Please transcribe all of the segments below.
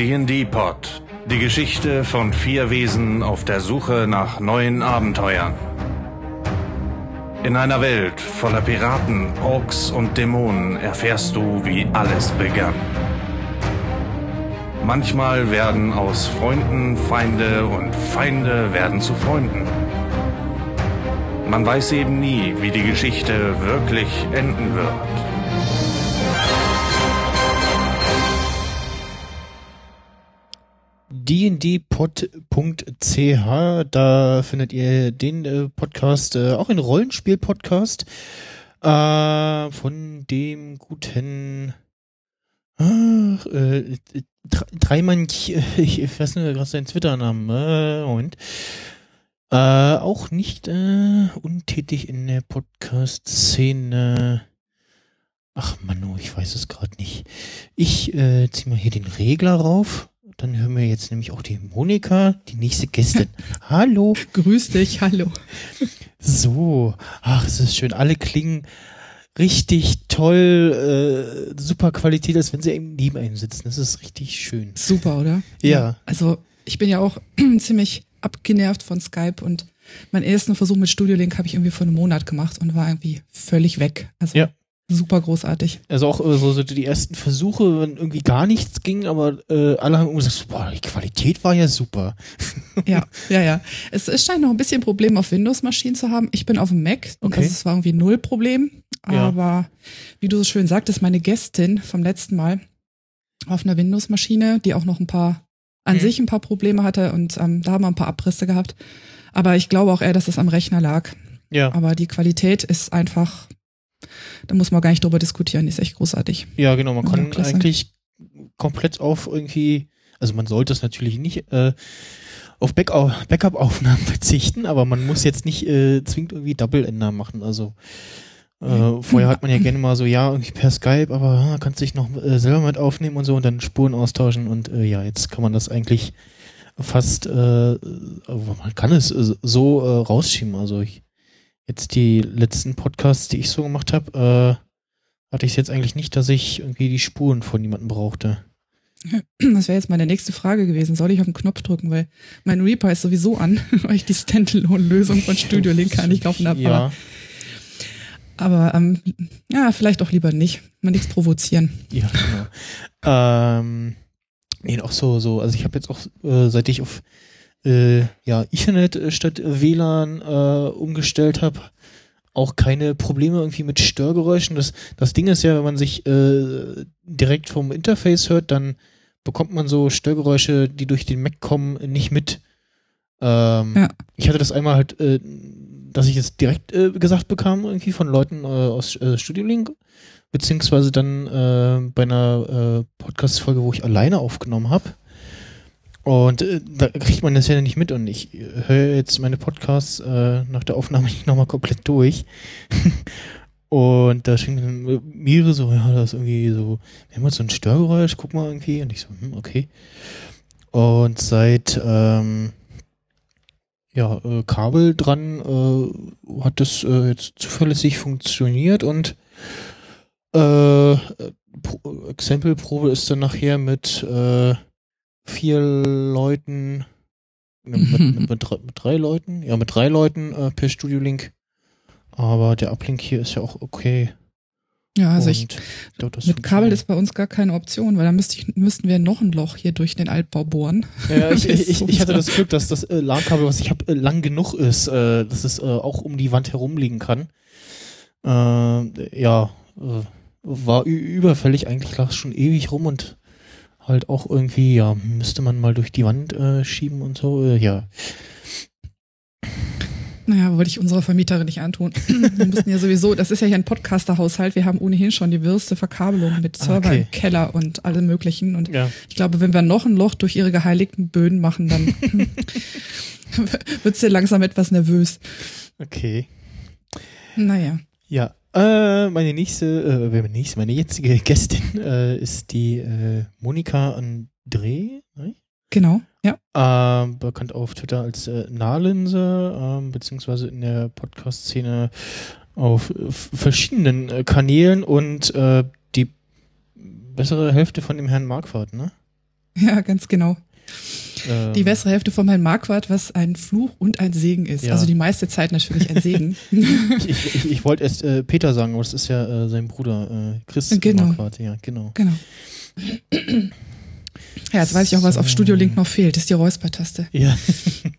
D&D Pod. Die Geschichte von vier Wesen auf der Suche nach neuen Abenteuern. In einer Welt voller Piraten, Orks und Dämonen erfährst du, wie alles begann. Manchmal werden aus Freunden Feinde und Feinde werden zu Freunden. Man weiß eben nie, wie die Geschichte wirklich enden wird. dndpod.ch, da findet ihr den äh, Podcast, äh, auch ein Rollenspiel-Podcast äh, von dem guten ach, äh, Dreimann, ich, weiß nicht gerade seinen Twitter-Namen, äh, Moment. Äh, auch nicht äh, untätig in der Podcast-Szene. Ach Manu, ich weiß es gerade nicht. Ich äh, ziehe mal hier den Regler rauf. Dann hören wir jetzt nämlich auch die Monika, die nächste Gästin. hallo. Grüß dich, hallo. So, ach, es ist schön. Alle klingen richtig toll, äh, super Qualität, als wenn sie eben neben einem sitzen. Das ist richtig schön. Super, oder? Ja. Also ich bin ja auch ziemlich abgenervt von Skype und meinen ersten Versuch mit Studio Link habe ich irgendwie vor einem Monat gemacht und war irgendwie völlig weg. Also Ja. Super großartig. Also auch äh, so, so die ersten Versuche, wenn irgendwie gar nichts ging, aber äh, alle haben gesagt, boah, die Qualität war ja super. Ja, ja, ja. Es, es scheint noch ein bisschen Problem auf Windows-Maschinen zu haben. Ich bin auf dem Mac, Okay. also es war irgendwie null Problem. Ja. Aber wie du so schön sagtest, meine Gästin vom letzten Mal auf einer Windows-Maschine, die auch noch ein paar, an Mhm. sich ein paar Probleme hatte und ähm, da haben wir ein paar Abrisse gehabt. Aber ich glaube auch eher, dass es am Rechner lag. Ja. Aber die Qualität ist einfach, da muss man gar nicht drüber diskutieren, die ist echt großartig. Ja, genau, man kann klasse. eigentlich komplett auf irgendwie, also man sollte es natürlich nicht äh, auf Backup-Aufnahmen verzichten, aber man muss jetzt nicht äh, zwingend irgendwie Double-Ender machen. Also äh, vorher hat man ja gerne mal so, ja, irgendwie per Skype, aber ah, kannst dich noch äh, selber mit aufnehmen und so und dann Spuren austauschen und äh, ja, jetzt kann man das eigentlich fast, äh, man kann es äh, so äh, rausschieben. Also ich, jetzt die letzten Podcasts, die ich so gemacht habe, äh, hatte ich jetzt eigentlich nicht, dass ich irgendwie die Spuren von jemandem brauchte. Das wäre jetzt meine nächste Frage gewesen. Soll ich auf den Knopf drücken? Weil mein Reaper ist sowieso an, weil ich die Standalone-Lösung von Studio Link gar nicht laufen habe. Ja, Aber, aber ähm, ja, vielleicht auch lieber nicht. Mal nichts provozieren. ja, genau. ähm, nee, auch so, so, also ich habe jetzt auch, äh, seit ich auf äh, ja, Ethernet äh, statt WLAN äh, umgestellt habe, auch keine Probleme irgendwie mit Störgeräuschen. Das, das Ding ist ja, wenn man sich äh, direkt vom Interface hört, dann bekommt man so Störgeräusche, die durch den Mac kommen, nicht mit. Ähm, Ja. Ich hatte das einmal halt, äh, dass ich es direkt äh, gesagt bekam, irgendwie von Leuten äh, aus äh, Studio Link, beziehungsweise dann äh, bei einer äh, Podcast-Folge, wo ich alleine aufgenommen habe. Und äh, da kriegt man das ja nicht mit und ich höre jetzt meine Podcasts äh, nach der Aufnahme nicht nochmal komplett durch. und da dann mehrere so, ja, das ist irgendwie so, wir haben jetzt so ein Störgeräusch, guck mal irgendwie. Und ich so, hm, okay. Und seit ähm, ja, äh, Kabel dran äh, hat das äh, jetzt zuverlässig funktioniert und äh, Pro Exempelprobe ist dann nachher mit äh, vier Leuten, ne, mit, mit, mit, drei, mit drei Leuten, ja, mit drei Leuten äh, per Studio Link. Aber der Uplink hier ist ja auch okay. Ja, also ich, Und das mit Kabel ist bei uns gar keine Option, weil dann müsste ich, müssten wir noch ein Loch hier durch den Altbau bohren. Ja, ich, ich, ich, ich hatte das Glück, dass das äh, LAN-Kabel, was ich habe, äh, lang genug ist, äh, dass es äh, auch um die Wand herumliegen kann. Äh, ja, äh, war überfällig, eigentlich lag es schon ewig rum und halt auch irgendwie, ja, müsste man mal durch die Wand äh, schieben und so, äh, ja. Naja, wollte ich unserer Vermieterin nicht antun. Wir mussten ja sowieso, das ist ja hier ein Podcaster-Haushalt, wir haben ohnehin schon die wirste Verkabelung mit Ah, Server okay. im Keller und allem möglichen. Und Ja, ich glaube, wenn wir noch ein Loch durch ihre geheiligten Böden machen, dann wird sie langsam etwas nervös. okay. Naja. Ja, äh, meine nächste, äh, meine nächste, meine jetzige Gästin äh, ist die äh, Monika André, ne? Genau, ja. Ähm, bekannt auf Twitter als äh, Nahlinse, ähm, beziehungsweise in der Podcast-Szene auf äh, verschiedenen äh, Kanälen und äh, die bessere Hälfte von dem Herrn Marquardt, ne? Ja, ganz genau. Ähm, Die bessere Hälfte von meinem Marquardt, was ein Fluch und ein Segen ist. Ja. Also die meiste Zeit natürlich ein Segen. Ich, ich, ich, ich wollte erst äh, Peter sagen, aber das ist ja äh, sein Bruder, äh, Chris Genau. Marquardt, ja, genau. genau. Ja, jetzt weiß ich auch, was auf. Studio Link noch fehlt. Das ist die Räuspertaste. Ja.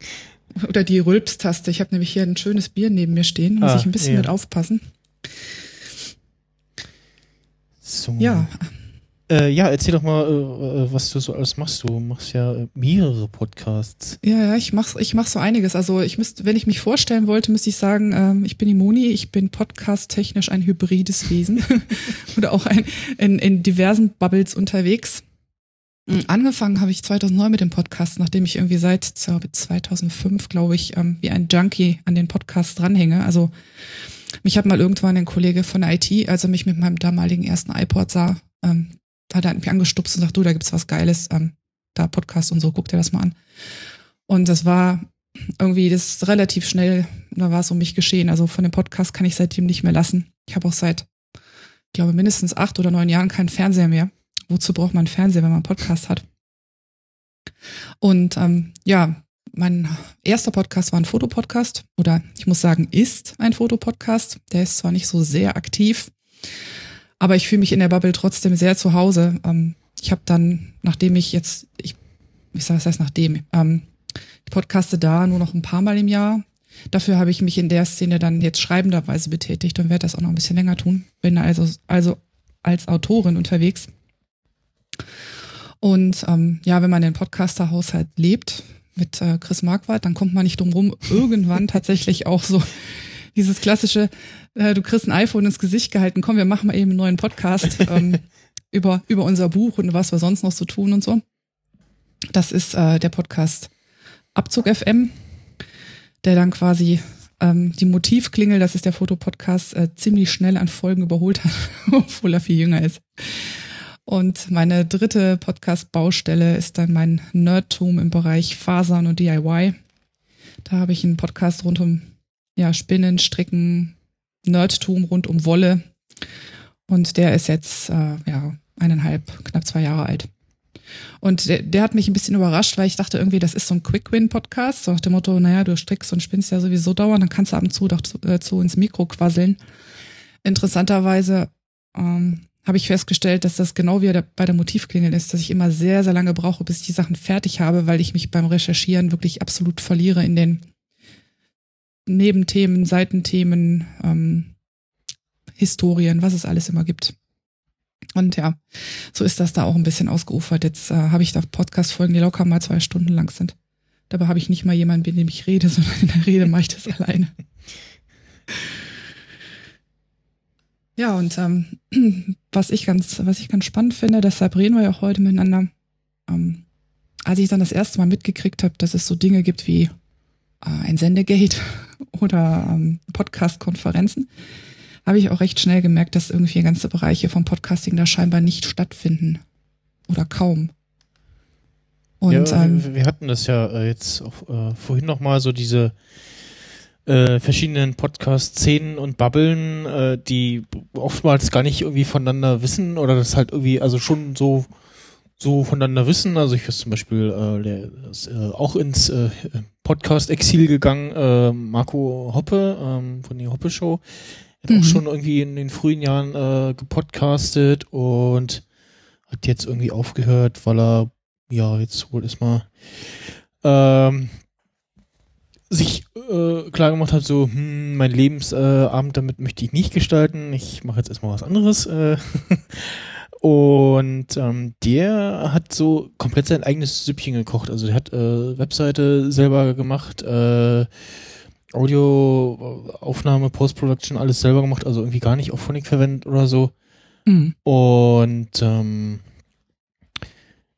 Oder die Rülpstaste. Ich habe nämlich hier ein schönes Bier neben mir stehen. Muss Ah, ich ein bisschen ja. mit aufpassen. So. Ja, Äh, ja, erzähl doch mal, äh, äh, was du so alles machst. Du machst ja äh, mehrere Podcasts. Ja, ja, ich mach, ich mach so einiges. Also ich müsste, wenn ich mich vorstellen wollte, müsste ich sagen, ähm, ich bin die Moni, ich bin podcast-technisch ein hybrides Wesen oder auch ein, in, in diversen Bubbles unterwegs. Mhm, Angefangen habe ich 2009 mit dem Podcast, nachdem ich irgendwie seit so, 2005, glaube ich, ähm, wie ein Junkie an den Podcast dranhänge. Also mich hat mal irgendwann ein Kollege von der IT, als er mich mit meinem damaligen ersten iPod sah, ähm, hat er mich angestupst und sagt, du, da gibt's was Geiles, ähm, da Podcast und so, guck dir das mal an. Und das war irgendwie das relativ schnell, da war es um mich geschehen. Also von dem Podcast kann ich seitdem nicht mehr lassen. Ich habe auch seit, ich glaube, mindestens acht oder neun Jahren keinen Fernseher mehr. Wozu braucht man einen Fernseher, wenn man einen Podcast hat? Und ähm, ja, mein erster Podcast war ein Fotopodcast oder ich muss sagen, ist ein Fotopodcast. Der ist zwar nicht so sehr aktiv, aber ich fühle mich in der Bubble trotzdem sehr zu Hause. Ähm, ich habe dann, nachdem ich jetzt, ich, ich sage, was heißt nachdem, ähm, ich podcaste da nur noch ein paar Mal im Jahr. Dafür habe ich mich in der Szene dann jetzt schreibenderweise betätigt und werde das auch noch ein bisschen länger tun. Bin also, also als Autorin unterwegs. Und ähm, ja, wenn man den Podcaster-Haushalt lebt mit äh, Chris Marquardt, dann kommt man nicht drum rum, irgendwann tatsächlich auch so dieses klassische, äh, du kriegst ein iPhone ins Gesicht gehalten, komm, wir machen mal eben einen neuen Podcast ähm, über, über unser Buch und was wir sonst noch so tun und so. Das ist äh, der Podcast Abzug FM, der dann quasi ähm, die Motivklingel, das ist der Fotopodcast, äh, ziemlich schnell an Folgen überholt hat, obwohl er viel jünger ist. Und meine dritte Podcast-Baustelle ist dann mein Nerdtum im Bereich Fasern und DIY. Da habe ich einen Podcast rund um ja, Spinnen, Stricken, Nerdtum rund um Wolle. Und der ist jetzt äh, ja eineinhalb, knapp zwei Jahre alt. Und der, der hat mich ein bisschen überrascht, weil ich dachte irgendwie, das ist so ein Quick-Win-Podcast, so nach dem Motto, naja, du strickst und spinnst ja sowieso dauernd, dann kannst du ab und zu doch zu, äh, zu ins Mikro quasseln. Interessanterweise ähm, habe ich festgestellt, dass das genau wie bei der Motivklingel ist, dass ich immer sehr, sehr lange brauche, bis ich die Sachen fertig habe, weil ich mich beim Recherchieren wirklich absolut verliere in den Nebenthemen, Seitenthemen, ähm, Historien, was es alles immer gibt. Und ja, so ist das da auch ein bisschen ausgeufert. Jetzt äh, habe ich da Podcast-Folgen, die locker mal zwei Stunden lang sind. Dabei habe ich nicht mal jemanden, mit dem ich rede, sondern in der Rede mache ich das alleine. Ja, und ähm, was ich ganz, was ich ganz spannend finde, deshalb reden wir ja auch heute miteinander. Ähm, als ich dann das erste Mal mitgekriegt habe, dass es so Dinge gibt wie ein Sendegate oder ähm, Podcast-Konferenzen, habe ich auch recht schnell gemerkt, dass irgendwie ganze Bereiche vom Podcasting da scheinbar nicht stattfinden. Oder kaum. Und ja, ähm, wir- hatten das ja äh, jetzt auch, äh, vorhin noch mal so diese äh, verschiedenen Podcast-Szenen und Bubblen, äh, die oftmals gar nicht irgendwie voneinander wissen oder das halt irgendwie, also schon so so voneinander wissen. Also ich weiß zum Beispiel, äh, der ist äh, auch ins äh, Podcast-Exil gegangen, äh, Marco Hoppe ähm, von der Hoppe Show. Hat Mhm. auch schon irgendwie in den frühen Jahren äh, gepodcastet und hat jetzt irgendwie aufgehört, weil er ja jetzt wohl erstmal ähm, sich äh, klar gemacht hat, so, hm, mein Lebensabend äh, damit möchte ich nicht gestalten, ich mache jetzt erstmal was anderes. Äh, und ähm, der hat so komplett sein eigenes Süppchen gekocht. Also der hat äh, Webseite selber gemacht, äh, Audioaufnahme, Post-Production, alles selber gemacht, also irgendwie gar nicht auf Phonic verwendet oder so. mh, Und ähm,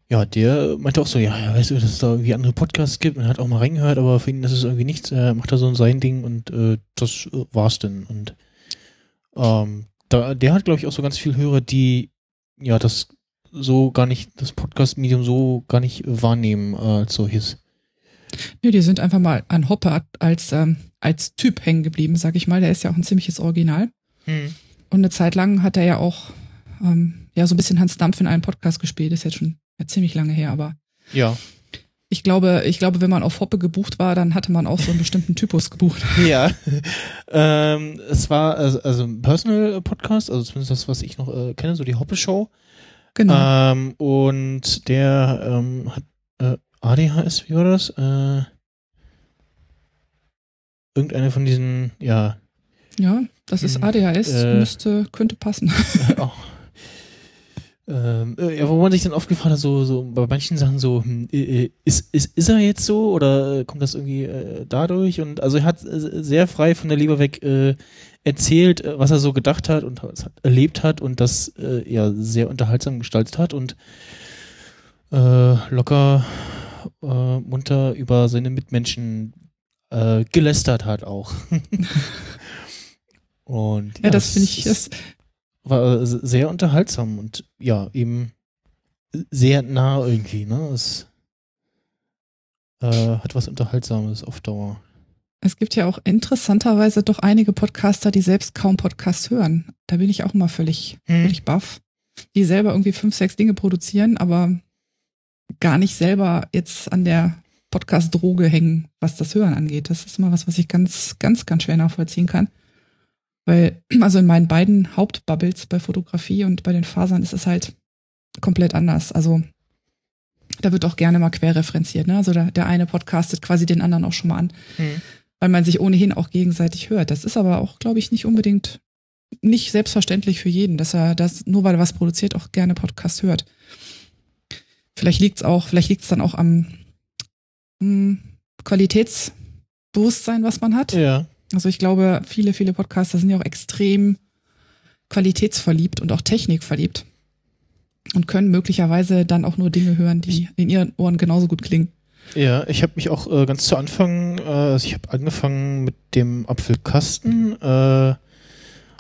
ja, der meinte auch so, ja, ja, weißt du, dass es da irgendwie andere Podcasts gibt und er hat auch mal reingehört, aber für ihn ist es irgendwie nichts. Er macht da so sein Ding und äh, das äh, war's denn. Und ähm, da, der hat, glaube ich, auch so ganz viel Hörer, die ja das so gar nicht, das Podcast-Medium so gar nicht wahrnehmen äh, als solches. Nee, die sind einfach mal an Hoppe als, ähm, als Typ hängen geblieben, sag ich mal. Der ist ja auch ein ziemliches Original. Und eine Zeit lang hat er ja auch ähm, ja so ein bisschen Hans Dampf in einem Podcast gespielt. ist jetzt schon ja, ziemlich lange her, aber Ja. Ich glaube, ich glaube, wenn man auf Hoppe gebucht war, dann hatte man auch so einen bestimmten Typus gebucht. Ja. ähm, es war also, also ein Personal Podcast, also zumindest das, was ich noch äh, kenne, so die Hoppe Show. Genau. Ähm, und der ähm, hat äh, ADHS, wie war das? Äh, irgendeine von diesen, ja, ja, das ist ADHS, äh, müsste, könnte passen. oh. Ähm, äh, ja, wo man sich dann oft gefragt hat, so, so bei manchen Sachen so, hm, ist, ist, ist er jetzt so oder äh, kommt das irgendwie äh, dadurch? Und also er hat äh, sehr frei von der Leber weg äh, erzählt, äh, was er so gedacht hat und was er erlebt hat und das äh, ja sehr unterhaltsam gestaltet hat und locker munter über seine Mitmenschen gelästert hat auch. und ja, das finde ich, das, war äh, sehr unterhaltsam und ja, eben sehr nah irgendwie, ne? Es äh, hat was Unterhaltsames auf Dauer. es gibt ja auch interessanterweise doch einige Podcaster, die selbst kaum Podcasts hören. Da bin ich auch immer völlig, Hm. völlig baff. Die selber irgendwie fünf, sechs Dinge produzieren, aber gar nicht selber jetzt an der Podcast-Droge hängen, was das Hören angeht. Das ist immer was, was ich ganz, ganz, ganz schwer nachvollziehen kann. Weil, also in meinen beiden Hauptbubbles bei Fotografie und bei den Fasern ist es halt komplett anders. Also da wird auch gerne mal querreferenziert. Ne? Also der, der eine podcastet quasi den anderen auch schon mal an, weil man sich ohnehin auch gegenseitig hört. Das ist aber auch, glaube ich, nicht unbedingt nicht selbstverständlich für jeden, dass er das, nur weil er was produziert, auch gerne Podcast hört. Vielleicht liegt's auch, vielleicht liegt's dann auch am hm, Qualitätsbewusstsein, was man hat. Ja. Also ich glaube, viele, viele Podcaster sind ja auch extrem qualitätsverliebt und auch technikverliebt und können möglicherweise dann auch nur Dinge hören, die in ihren Ohren genauso gut klingen. Ja, ich habe mich auch äh, ganz zu Anfang, äh, also ich habe angefangen mit dem Apfelkasten, äh,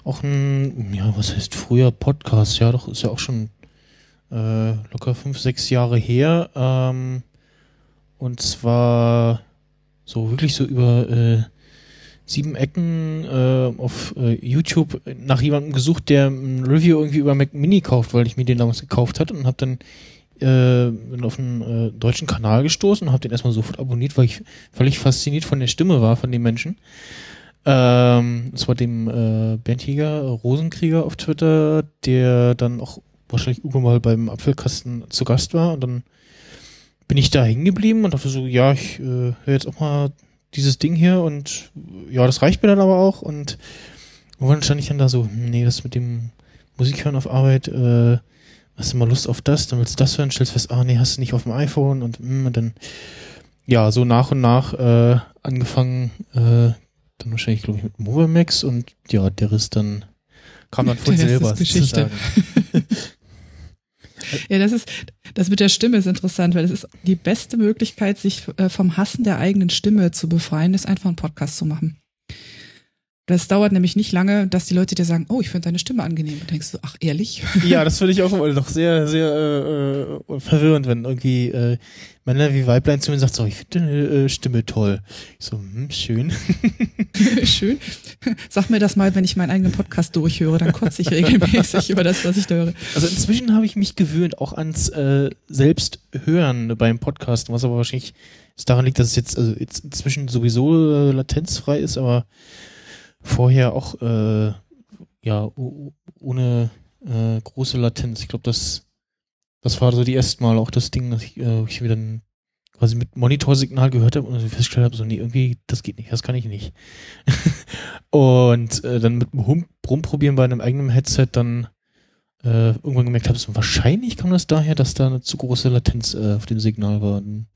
auch ein, ja, was heißt früher Podcast, ja, doch, ist ja auch schon äh, locker fünf, sechs Jahre her. Ähm, und zwar so wirklich so über äh, sieben Ecken äh, auf äh, YouTube nach jemandem gesucht, der ein Review irgendwie über Mac Mini kauft, weil ich mir den damals gekauft hatte und habe dann äh, bin auf einen äh, deutschen Kanal gestoßen und habe den erstmal sofort abonniert, weil ich völlig fasziniert von der Stimme war von dem Menschen. Ähm, das war dem äh, Bernd Jäger, Rosenkrieger auf Twitter, der dann auch wahrscheinlich irgendwann mal beim Apfelkasten zu Gast war und dann bin ich da hängen geblieben und dachte so, ja, ich äh, höre jetzt auch mal dieses Ding hier und ja, das reicht mir dann aber auch und irgendwann stand ich dann da so, hm, nee, das mit dem Musik hören auf Arbeit, äh, hast du mal Lust auf das, dann willst du das hören, stellst fest, ah nee, hast du nicht auf dem iPhone und, mm, und dann ja, so nach und nach äh, angefangen, äh, dann wahrscheinlich, glaube ich, mit Movimax und ja, der Rest dann kam dann von selber. ist Geschichte. Ja, das ist, das mit der Stimme ist interessant, weil es ist die beste Möglichkeit, sich äh, vom Hassen der eigenen Stimme zu befreien, ist einfach einen Podcast zu machen. Das dauert nämlich nicht lange, dass die Leute dir sagen, oh, ich finde deine Stimme angenehm. Und denkst du, ach, ehrlich? ja, das finde ich auch immer noch sehr, sehr äh, äh, verwirrend, wenn irgendwie äh, Männer wie Weiblein zu mir sagt, so, ich finde deine äh, Stimme toll. Ich so, hm, schön. Schön. Sag mir das mal, wenn ich meinen eigenen Podcast durchhöre, dann kotze ich regelmäßig über das, was ich da höre. Also inzwischen habe ich mich gewöhnt, auch ans äh, Selbsthören beim Podcasten, was aber wahrscheinlich daran liegt, dass es jetzt, also jetzt inzwischen sowieso äh, latenzfrei ist, aber vorher auch äh, ja ohne äh, große Latenz. Ich glaube, das das war so die erste Mal auch das Ding, dass ich, äh, wo ich wieder dann quasi mit Monitorsignal gehört habe und festgestellt habe, so nee, irgendwie, das geht nicht, das kann ich nicht. und äh, dann mit dem rumprobieren bei einem eigenen Headset dann äh, irgendwann gemerkt habe, so, wahrscheinlich kam das daher, dass da eine zu große Latenz äh, auf dem Signal war. Und,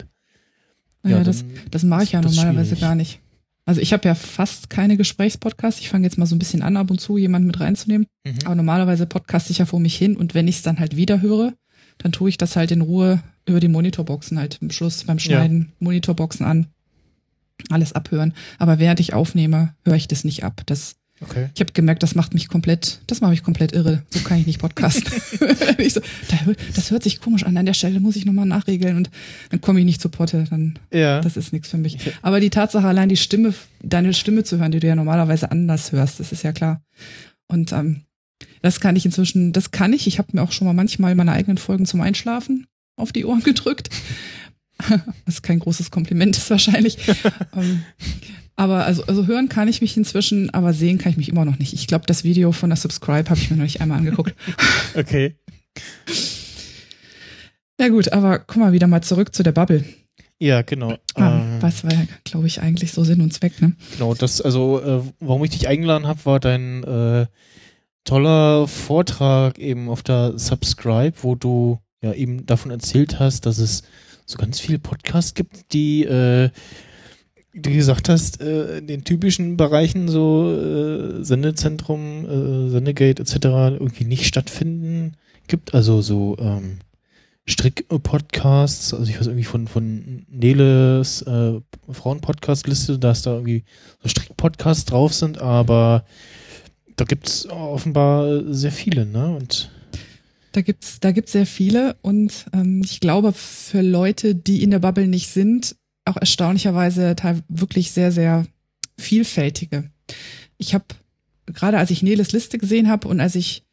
Ja, das, dann das mache ich ja das normalerweise schwierig. gar nicht. Also ich habe ja fast keine Gesprächspodcasts. Ich fange jetzt mal so ein bisschen an, ab und zu jemanden mit reinzunehmen. Mhm. Aber normalerweise podcaste ich ja vor mich hin und wenn ich es dann halt wieder höre, dann tue ich das halt in Ruhe über die Monitorboxen halt im Schluss beim Schneiden, Monitorboxen an, alles abhören. Aber während ich aufnehme, höre ich das nicht ab. Das, Okay. ich habe gemerkt, das macht mich komplett, das macht mich komplett irre. So kann ich nicht podcasten. ich so, das hört sich komisch an. An der Stelle muss ich nochmal nachregeln und dann komme ich nicht zu Potte. Dann Ja. das ist nichts für mich. Aber die Tatsache allein die Stimme, deine Stimme zu hören, die du ja normalerweise anders hörst, das ist ja klar. Und ähm, Das kann ich inzwischen, das kann ich. Ich habe mir auch schon mal manchmal meine eigenen Folgen zum Einschlafen auf die Ohren gedrückt. Was kein großes Kompliment ist wahrscheinlich. ähm, aber also, also hören kann ich mich inzwischen, aber sehen kann ich mich immer noch nicht. Ich glaube, das Video von der Subscribe habe ich mir noch nicht einmal angeguckt. Okay. Ja gut, aber komm mal wieder mal zurück zu der Bubble. Ja, genau. Ah, Ähm, was war ja, glaube ich, eigentlich so Sinn und Zweck, ne? Genau, das, also, äh, warum ich dich eingeladen habe, war dein äh, toller Vortrag eben auf der Subscribe, wo du ja eben davon erzählt hast, dass es so ganz viele Podcasts gibt, die, äh, du gesagt hast, äh, in den typischen Bereichen so äh, Sendezentrum, äh, Sendegate etc. irgendwie nicht stattfinden gibt. Also so ähm, Strick-Podcasts, also ich weiß irgendwie von, von Neles äh, Frauen-Podcast-Liste, dass da irgendwie so Strick-Podcasts drauf sind, aber da gibt's offenbar sehr viele, ne? Und Da gibt's, da gibt's sehr viele und ähm, ich glaube, für Leute, die in der Bubble nicht sind, auch erstaunlicherweise wirklich sehr, sehr vielfältige. Ich habe gerade als ich Neles Liste gesehen habe und als ich,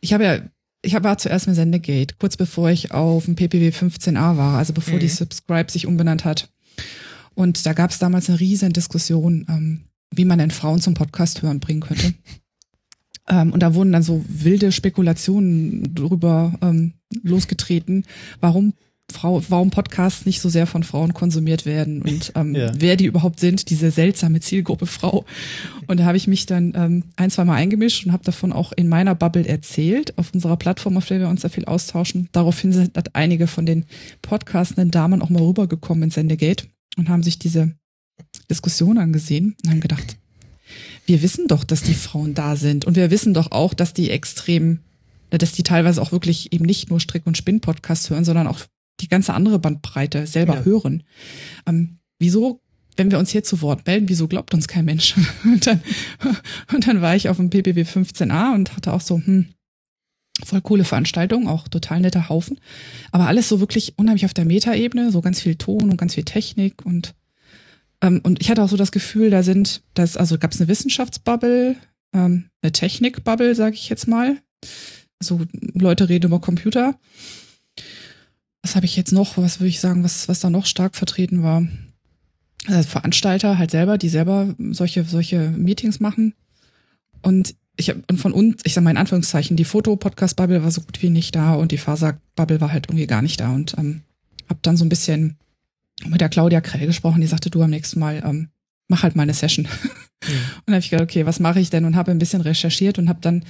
ich habe ja, ich hab- war zuerst mit Sendegate, kurz bevor ich auf dem PPW 15a war, also bevor Mhm. die Subscribe sich umbenannt hat. Und da gab's damals eine riesen Diskussion, ähm, wie man denn Frauen zum Podcast hören bringen könnte. Ähm, und da wurden dann so wilde Spekulationen drüber ähm, losgetreten, warum Frau, warum Podcasts nicht so sehr von Frauen konsumiert werden und ähm, Ja. wer die überhaupt sind, diese seltsame Zielgruppe Frau. Und da habe ich mich dann ähm, ein, zwei Mal eingemischt und habe davon auch in meiner Bubble erzählt, auf unserer Plattform, auf der wir uns sehr viel austauschen. Daraufhin sind hat einige von den podcastenden Damen auch mal rübergekommen in Sendegate und haben sich diese Diskussion angesehen und haben gedacht, wir wissen doch, dass die Frauen da sind und wir wissen doch auch, dass die extrem, dass die teilweise auch wirklich eben nicht nur Strick- und Spinn-Podcasts hören, sondern auch die ganze andere Bandbreite selber Ja. hören. Ähm, wieso, wenn wir uns hier zu Wort melden, wieso glaubt uns kein Mensch? Und dann, und dann war ich auf dem PPW 15a und hatte auch so, hm, voll coole Veranstaltung, auch total netter Haufen, aber alles so wirklich unheimlich auf der Metaebene, so ganz viel Ton und ganz viel Technik und und ich hatte auch so das Gefühl, da sind, das, also gab es eine Wissenschaftsbubble, ähm, eine Technikbubble, sage ich jetzt mal. So Leute reden über Computer. Was habe ich jetzt noch? Was würde ich sagen, was, was da noch stark vertreten war? Also Veranstalter halt selber, die selber solche, solche Meetings machen. Und ich habe und von uns, ich sag mal in Anführungszeichen, die Foto-Podcast-Bubble war so gut wie nicht da und die Faser-Bubble war halt irgendwie gar nicht da. Und ähm, habe dann so ein bisschen mit der Claudia Krell gesprochen, die sagte, du am nächsten Mal ähm, mach halt mal eine Session. Und dann habe ich gedacht, okay, was mache ich denn? Und habe ein bisschen recherchiert und habe dann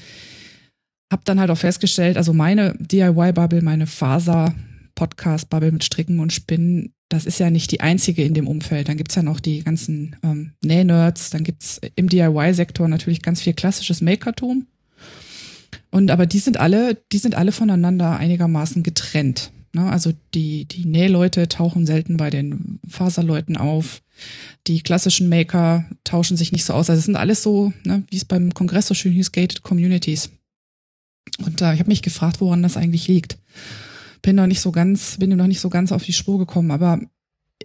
hab dann halt auch festgestellt, also meine DIY-Bubble, meine Faser-Podcast-Bubble mit Stricken und Spinnen, das ist ja nicht die einzige in dem Umfeld. Dann gibt's ja noch die ganzen ähm, Näh-Nerds, dann gibt's im DIY-Sektor natürlich ganz viel klassisches Makertum. Und aber die sind alle, die sind alle voneinander einigermaßen getrennt. Ne? Also die, die Nähleute tauchen selten bei den Faserleuten auf. Die klassischen Maker tauschen sich nicht so aus. Also es sind alles so, ne, wie es beim Kongress so schön hieß, gated communities. Und äh, ich habe mich gefragt, woran das eigentlich liegt. Bin noch nicht so ganz, bin noch nicht so ganz auf die Spur gekommen, aber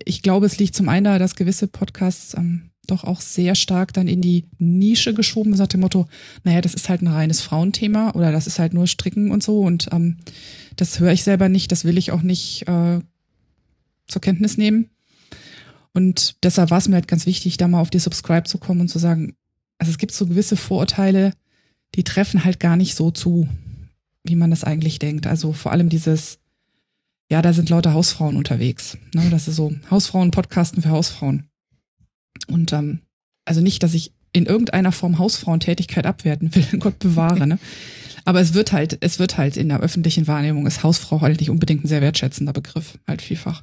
ich glaube, es liegt zum einen daran, dass gewisse Podcasts ähm, doch auch sehr stark dann in die Nische geschoben nach dem Motto, naja, das ist halt ein reines Frauenthema oder das ist halt nur Stricken und so und ähm, das höre ich selber nicht, das will ich auch nicht äh, zur Kenntnis nehmen. Und deshalb war es mir halt ganz wichtig, da mal auf die Subscribe zu kommen und zu sagen, also es gibt so gewisse Vorurteile, die treffen halt gar nicht so zu, wie man das eigentlich denkt. Also vor allem dieses, ja, da sind lauter Hausfrauen unterwegs. Ne? Das ist so Hausfrauen, Podcasten für Hausfrauen. Und ähm, also nicht, dass ich in irgendeiner Form Hausfrauentätigkeit abwerten will, Gott bewahre, ne? Aber es wird halt, es wird halt in der öffentlichen Wahrnehmung ist Hausfrau halt nicht unbedingt ein sehr wertschätzender Begriff, halt vielfach.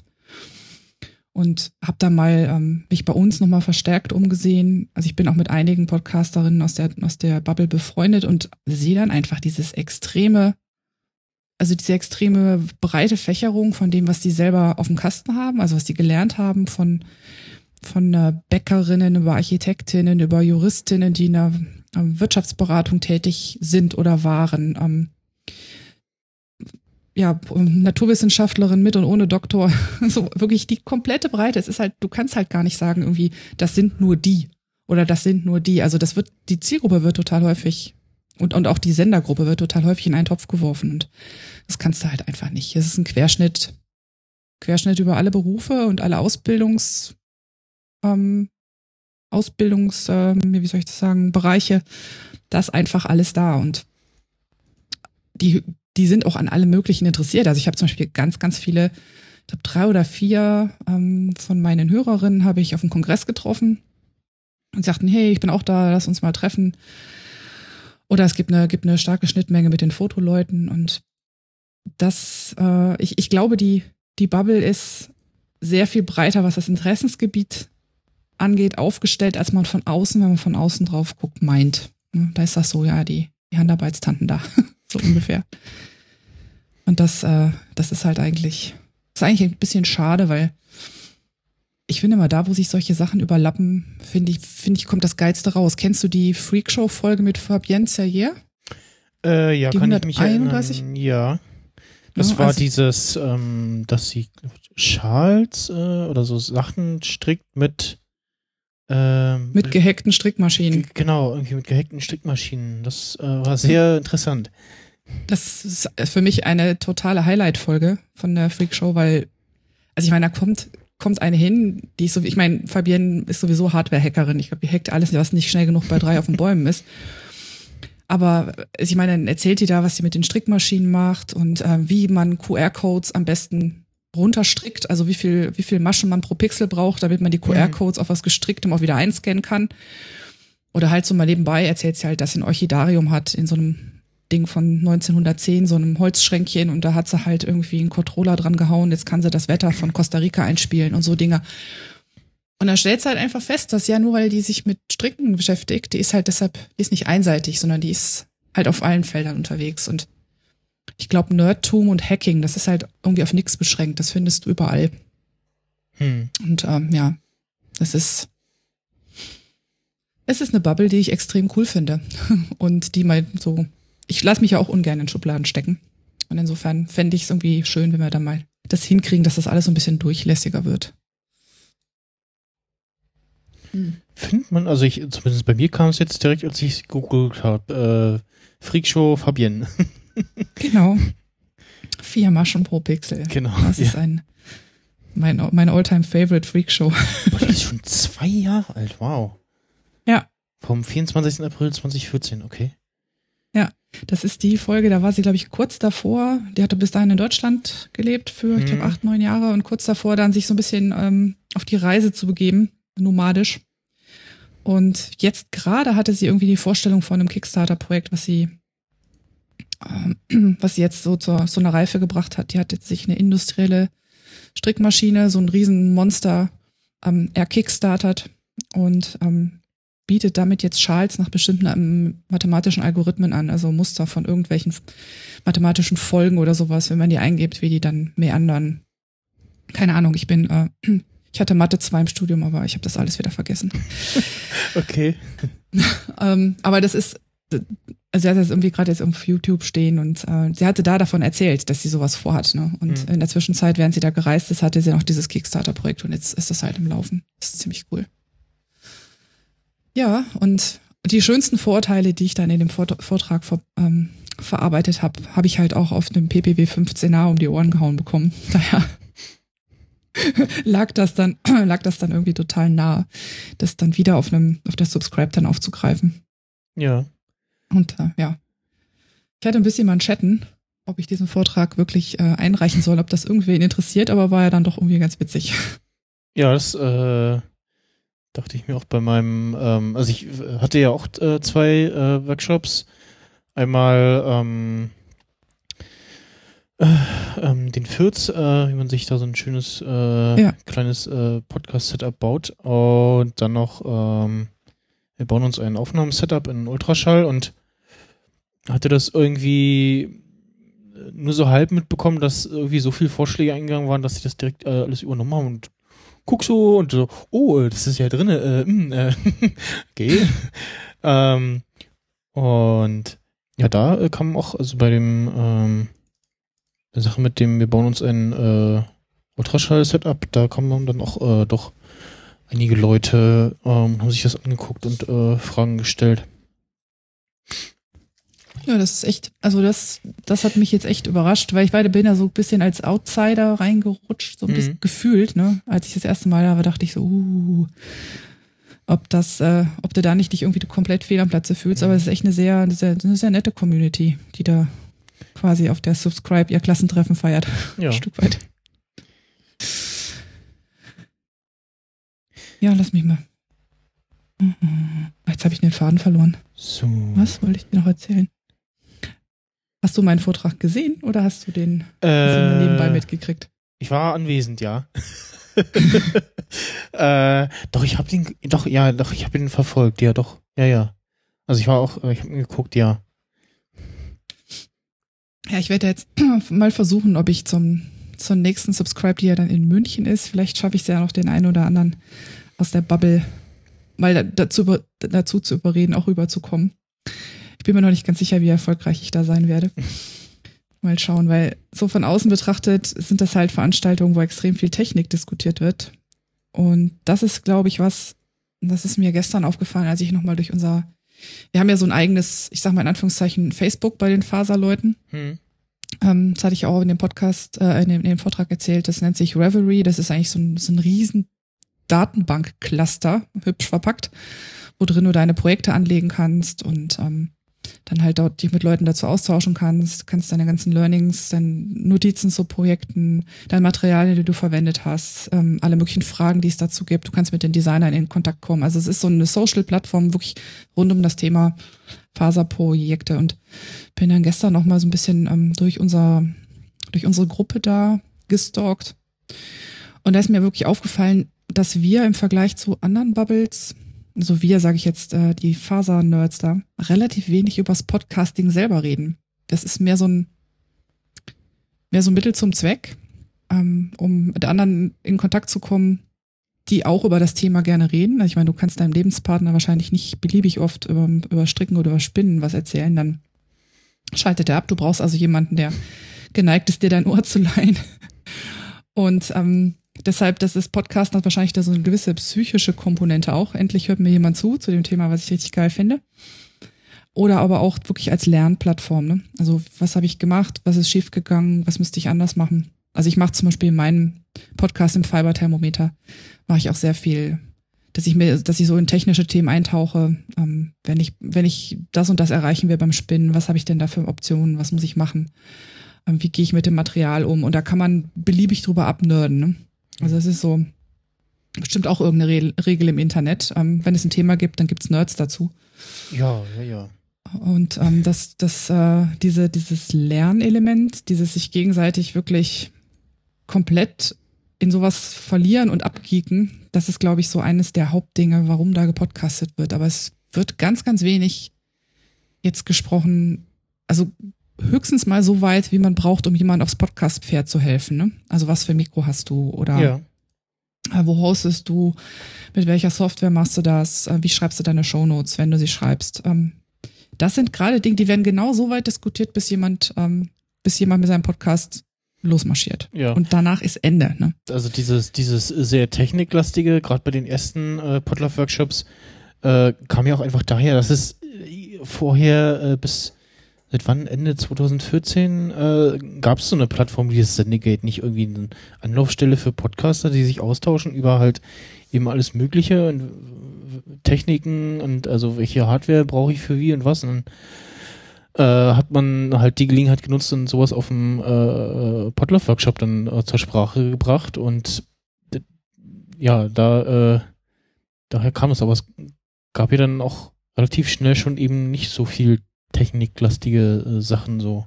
Und habe da mal ähm, mich bei uns nochmal verstärkt umgesehen. Also ich bin auch mit einigen Podcasterinnen aus der, aus der Bubble befreundet und sehe dann einfach dieses extreme, also diese extreme breite Fächerung von dem, was die selber auf dem Kasten haben, also was die gelernt haben von, von Bäckerinnen über Architektinnen, über Juristinnen, die in der ähm, Wirtschaftsberatung tätig sind oder waren. Ähm, ja, Naturwissenschaftlerin mit und ohne Doktor. So wirklich die komplette Breite. Es ist halt, du kannst halt gar nicht sagen, irgendwie, das sind nur die oder das sind nur die. Also das wird, die Zielgruppe wird total häufig Und, und auch die Sendergruppe wird total häufig in einen Topf geworfen. Und das kannst du halt einfach nicht. Es ist ein Querschnitt, Querschnitt über alle Berufe und alle Ausbildungs, ähm, Ausbildungs, äh, wie soll ich das sagen, Bereiche. Da ist einfach alles da. Und die, die sind auch an allem Möglichen interessiert. Also ich habe zum Beispiel ganz, ganz viele, ich glaube drei oder vier ähm, von meinen Hörerinnen habe ich auf dem Kongress getroffen und sagten, hey, ich bin auch da, lass uns mal treffen. Oder es gibt eine, gibt eine starke Schnittmenge mit den Fotoleuten und das, äh, ich, ich glaube, die, die Bubble ist sehr viel breiter, was das Interessensgebiet angeht, aufgestellt, als man von außen, wenn man von außen drauf guckt, meint. Da ist das so, ja, die, die Handarbeitstanten da, so ungefähr. Und das, äh, das ist halt eigentlich, ist eigentlich ein bisschen schade, weil ich finde mal, da, wo sich solche Sachen überlappen, finde ich, finde ich, kommt das Geilste raus. Kennst du die Freakshow-Folge mit Fabienne Serrier? Äh, ja, Die kann ich mich 131? erinnern. Ja. Das Ja, war also- dieses, ähm, dass sie Schals äh, oder so Sachen strickt mit ähm, Mit gehackten Strickmaschinen. Genau, irgendwie mit gehackten Strickmaschinen. Das äh, war sehr interessant. Das ist für mich eine totale Highlight-Folge von der Freakshow, weil, also ich meine, da kommt, kommt eine hin, die ist so, ich meine, Fabienne ist sowieso Hardware-Hackerin. Ich glaube, die hackt alles, was nicht schnell genug bei drei auf den Bäumen ist. Aber also ich meine, dann erzählt die da, was sie mit den Strickmaschinen macht und äh, wie man QR-Codes am besten runterstrickt, also wie viel, wie viel Maschen man pro Pixel braucht, damit man die QR-Codes auf was Gestricktem auch wieder einscannen kann. Oder halt so mal nebenbei erzählt sie halt, dass sie ein Orchidarium hat in so einem Ding von 1910, so einem Holzschränkchen und da hat sie halt irgendwie einen Controller dran gehauen, jetzt kann sie das Wetter von Costa Rica einspielen und so Dinge. Und dann stellt sie halt einfach fest, dass ja nur weil die sich mit Stricken beschäftigt, die ist halt deshalb, die ist nicht einseitig, sondern die ist halt auf allen Feldern unterwegs und ich glaube, Nerdtum und Hacking, das ist halt irgendwie auf nichts beschränkt, das findest du überall. Hm. Und ähm, ja, das ist es ist eine Bubble, die ich extrem cool finde und die mal so. Ich lasse mich ja auch ungern in Schubladen stecken. Und insofern fände ich es irgendwie schön, wenn wir dann mal das hinkriegen, dass das alles so ein bisschen durchlässiger wird. Findet man, also ich, zumindest bei mir kam es jetzt direkt, als ich gegoogelt habe, äh, Freakshow Fabienne. Genau. Vier Maschen pro Pixel. genau. Das ist ein mein, meine Alltime favorite Freak Show. Oh, die ist schon zwei Jahre alt, wow. Ja. Vom 24. April 2014, okay. Das ist die Folge, da war sie, glaube ich, kurz davor. Die hatte bis dahin in Deutschland gelebt für, ich glaube, Mhm. acht, neun Jahre und kurz davor dann sich so ein bisschen ähm, auf die Reise zu begeben, nomadisch. Und jetzt gerade hatte sie irgendwie die Vorstellung von einem Kickstarter-Projekt, was sie, was sie jetzt so zur so einer Reife gebracht hat. Die hat jetzt sich eine industrielle Strickmaschine, so ein Riesenmonster, ähm, erkickstartert und ähm, bietet damit jetzt Schals nach bestimmten ähm, mathematischen Algorithmen an, also Muster von irgendwelchen mathematischen Folgen oder sowas, wenn man die eingibt, wie die dann meandern. Keine Ahnung, ich bin, äh, ich hatte Mathe 2 im Studium, aber ich habe das alles wieder vergessen. Okay. Ähm, aber das ist, sie hat das irgendwie gerade jetzt auf YouTube stehen und äh, sie hatte da davon erzählt, dass sie sowas vorhat. Ne? Und Mhm. in der Zwischenzeit, während sie da gereist ist, hatte sie noch dieses Kickstarter-Projekt und jetzt ist das halt im Laufen. Das ist ziemlich cool. Ja, und die schönsten Vorurteile, die ich dann in dem Vort- Vortrag ver ähm, verarbeitet habe, habe ich halt auch auf dem PPW 15a um die Ohren gehauen bekommen. Daher lag das dann, lag das dann irgendwie total nah, das dann wieder auf einem, auf der Subscribe dann aufzugreifen. Ja. Und äh, ja, ich hatte ein bisschen Manschetten, ob ich diesen Vortrag wirklich äh, einreichen soll, ob das irgendwen interessiert, aber war ja dann doch irgendwie ganz witzig. Ja, das äh, dachte ich mir auch bei meinem, ähm, also ich äh, hatte ja auch äh, zwei äh, Workshops. Einmal ähm, äh, ähm, den Fürz, äh, wie man sich da so ein schönes äh, Ja. kleines äh, Podcast-Setup baut. Und dann noch, ähm, wir bauen uns ein Aufnahmesetup in Ultraschall und hatte das irgendwie nur so halb mitbekommen, dass irgendwie so viele Vorschläge eingegangen waren, dass sie das direkt äh, alles übernommen haben und guck so und so, oh, äh, das ist ja drin, äh, mh, äh, okay. ähm, und ja, da äh, kam auch, also bei dem ähm, der Sache mit dem, wir bauen uns ein äh, Ultraschall-Setup, da kamen dann auch äh, doch einige Leute, ähm, haben sich das angeguckt und äh, Fragen gestellt. Ja, das ist echt, also das, das hat mich jetzt echt überrascht, weil ich war, bin ja so ein bisschen als Outsider reingerutscht, so ein bisschen Mhm. gefühlt, ne? Als ich das erste Mal da war, dachte ich so, uh, ob das, äh, ob du da nicht dich irgendwie komplett fehl am Platze fühlst, aber es ist echt eine sehr, eine sehr, eine sehr nette Community, die da quasi auf der Subscribe ihr Klassentreffen feiert. Ja. Ein Stück weit. Ja, lass mich mal. Mhm. Jetzt habe ich den Faden verloren. So. Was wollte ich dir noch erzählen? Hast du meinen Vortrag gesehen oder hast du den Äh, nebenbei mitgekriegt? Ich war anwesend, ja. äh, doch, ich habe den, doch, ja, doch, ich habe ihn verfolgt, ja, doch, ja, ja. Also ich war auch, ich habe geguckt, ja. Ja, ich werde jetzt mal versuchen, ob ich zum, zum nächsten Subscribe, die ja dann in München ist, vielleicht schaffe ich es ja noch den einen oder anderen aus der Bubble mal da- dazu, dazu zu überreden, auch rüberzukommen. Ich bin mir noch nicht ganz sicher, wie erfolgreich ich da sein werde. Mal schauen, weil so von außen betrachtet sind das halt Veranstaltungen, wo extrem viel Technik diskutiert wird. Und das ist, glaube ich, was, das ist mir gestern aufgefallen, als ich nochmal durch unser, wir haben ja so ein eigenes, ich sag mal in Anführungszeichen, Facebook bei den Faserleuten. Hm. Ähm, das hatte ich auch in dem Podcast, äh, in, dem, in dem Vortrag erzählt. Das nennt sich Reverie. Das ist eigentlich so ein, so ein riesen Datenbank-Cluster, hübsch verpackt, wo drin du deine Projekte anlegen kannst und ähm, dann halt dort dich mit Leuten dazu austauschen kannst, kannst deine ganzen Learnings, deine Notizen zu Projekten, dein Material, die du verwendet hast, ähm, alle möglichen Fragen, die es dazu gibt. Du kannst mit den Designern in Kontakt kommen. Also es ist so eine Social-Plattform wirklich rund um das Thema Faserprojekte und bin dann gestern noch mal so ein bisschen ähm, durch unser durch unsere Gruppe da gestalkt und da ist mir wirklich aufgefallen, dass wir im Vergleich zu anderen Bubbles, so wir sage ich jetzt äh, die Faser-Nerds da, relativ wenig übers Podcasting selber reden. Das ist mehr so ein mehr so ein Mittel zum Zweck, ähm, um mit anderen in Kontakt zu kommen, die auch über das Thema gerne reden. Also ich meine, du kannst deinem Lebenspartner wahrscheinlich nicht beliebig oft über, über Stricken oder über Spinnen was erzählen, dann schaltet er ab. Du brauchst also jemanden, der geneigt ist, dir dein Ohr zu leihen. Und ähm, deshalb, das ist Podcast hat wahrscheinlich da so eine gewisse psychische Komponente auch. Endlich hört mir jemand zu, zu dem Thema, was ich richtig geil finde. Oder aber auch wirklich als Lernplattform. Ne? Also was habe ich gemacht, was ist schiefgegangen, was müsste ich anders machen? Also ich mache zum Beispiel in meinem Podcast im Fiberthermometer, mache ich auch sehr viel, dass ich mir, dass ich so in technische Themen eintauche. Ähm, wenn ich, wenn ich das und das erreichen will beim Spinnen, was habe ich denn da für Optionen, was muss ich machen? Ähm, wie gehe ich mit dem Material um? Und da kann man beliebig drüber abnörden. Ne? Also es ist so bestimmt auch irgendeine Re Regel im Internet. Ähm, wenn es ein Thema gibt, dann gibt's Nerds dazu. Ja, ja, ja. Und ähm, das, das, äh, diese, dieses Lernelement, dieses sich gegenseitig wirklich komplett in sowas verlieren und abkicken, das ist, glaube ich, so eines der Hauptdinge, warum da gepodcastet wird. Aber es wird ganz, ganz wenig jetzt gesprochen, also höchstens mal so weit, wie man braucht, um jemand aufs Podcast-Pferd zu helfen. Ne? Also was für Mikro hast du oder Ja. äh, wo hostest du, mit welcher Software machst du das, äh, wie schreibst du deine Shownotes, wenn du sie schreibst. Ähm, das sind gerade Dinge, die werden genau so weit diskutiert, bis jemand, ähm, bis jemand mit seinem Podcast losmarschiert. Ja. Und danach ist Ende. Ne? also dieses, dieses sehr techniklastige, gerade bei den ersten äh, Potluck-Workshops, äh, kam ja auch einfach daher, dass es äh, vorher äh, bis seit wann, Ende 2014, äh, gab es so eine Plattform wie das Sendegate, nicht irgendwie eine Anlaufstelle für Podcaster, die sich austauschen über halt eben alles Mögliche und äh, Techniken und also welche Hardware brauche ich für wie und was. Und dann äh, hat man halt die Gelegenheit genutzt und sowas auf dem äh, Potluck-Workshop dann äh, zur Sprache gebracht und ja, da äh, daher kam es, aber es gab ja dann auch relativ schnell schon eben nicht so viel techniklastige äh, Sachen so.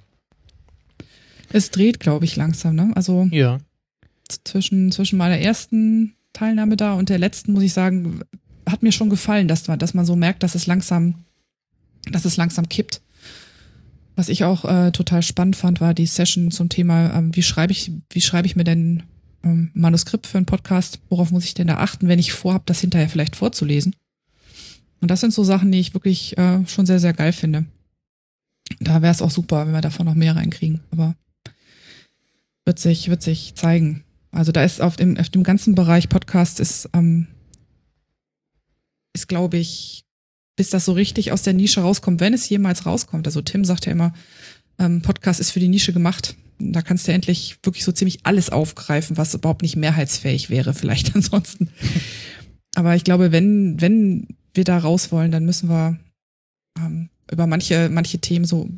Es dreht, glaube ich, langsam. Ne? Also Ja. zwischen, zwischen meiner ersten Teilnahme da und der letzten, muss ich sagen, hat mir schon gefallen, dass man, dass man so merkt, dass es langsam, dass es langsam kippt. Was ich auch äh, total spannend fand, war die Session zum Thema, ähm, wie schreibe ich, wie schreibe ich mir denn ähm, Manuskript für einen Podcast? Worauf muss ich denn da achten, wenn ich vorhab, das hinterher vielleicht vorzulesen? Und das sind so Sachen, die ich wirklich äh, schon sehr, sehr geil finde. Da wäre es auch super, wenn wir davon noch mehr reinkriegen. Aber wird sich, wird sich zeigen. Also da ist auf dem, auf dem ganzen Bereich Podcast ist, ähm, ist glaube ich, bis das so richtig aus der Nische rauskommt, wenn es jemals rauskommt. Also Tim sagt ja immer, ähm, Podcast ist für die Nische gemacht. Da kannst du endlich wirklich so ziemlich alles aufgreifen, was überhaupt nicht mehrheitsfähig wäre, vielleicht ansonsten. Aber ich glaube, wenn, wenn wir da raus wollen, dann müssen wir ähm, über manche, manche Themen so,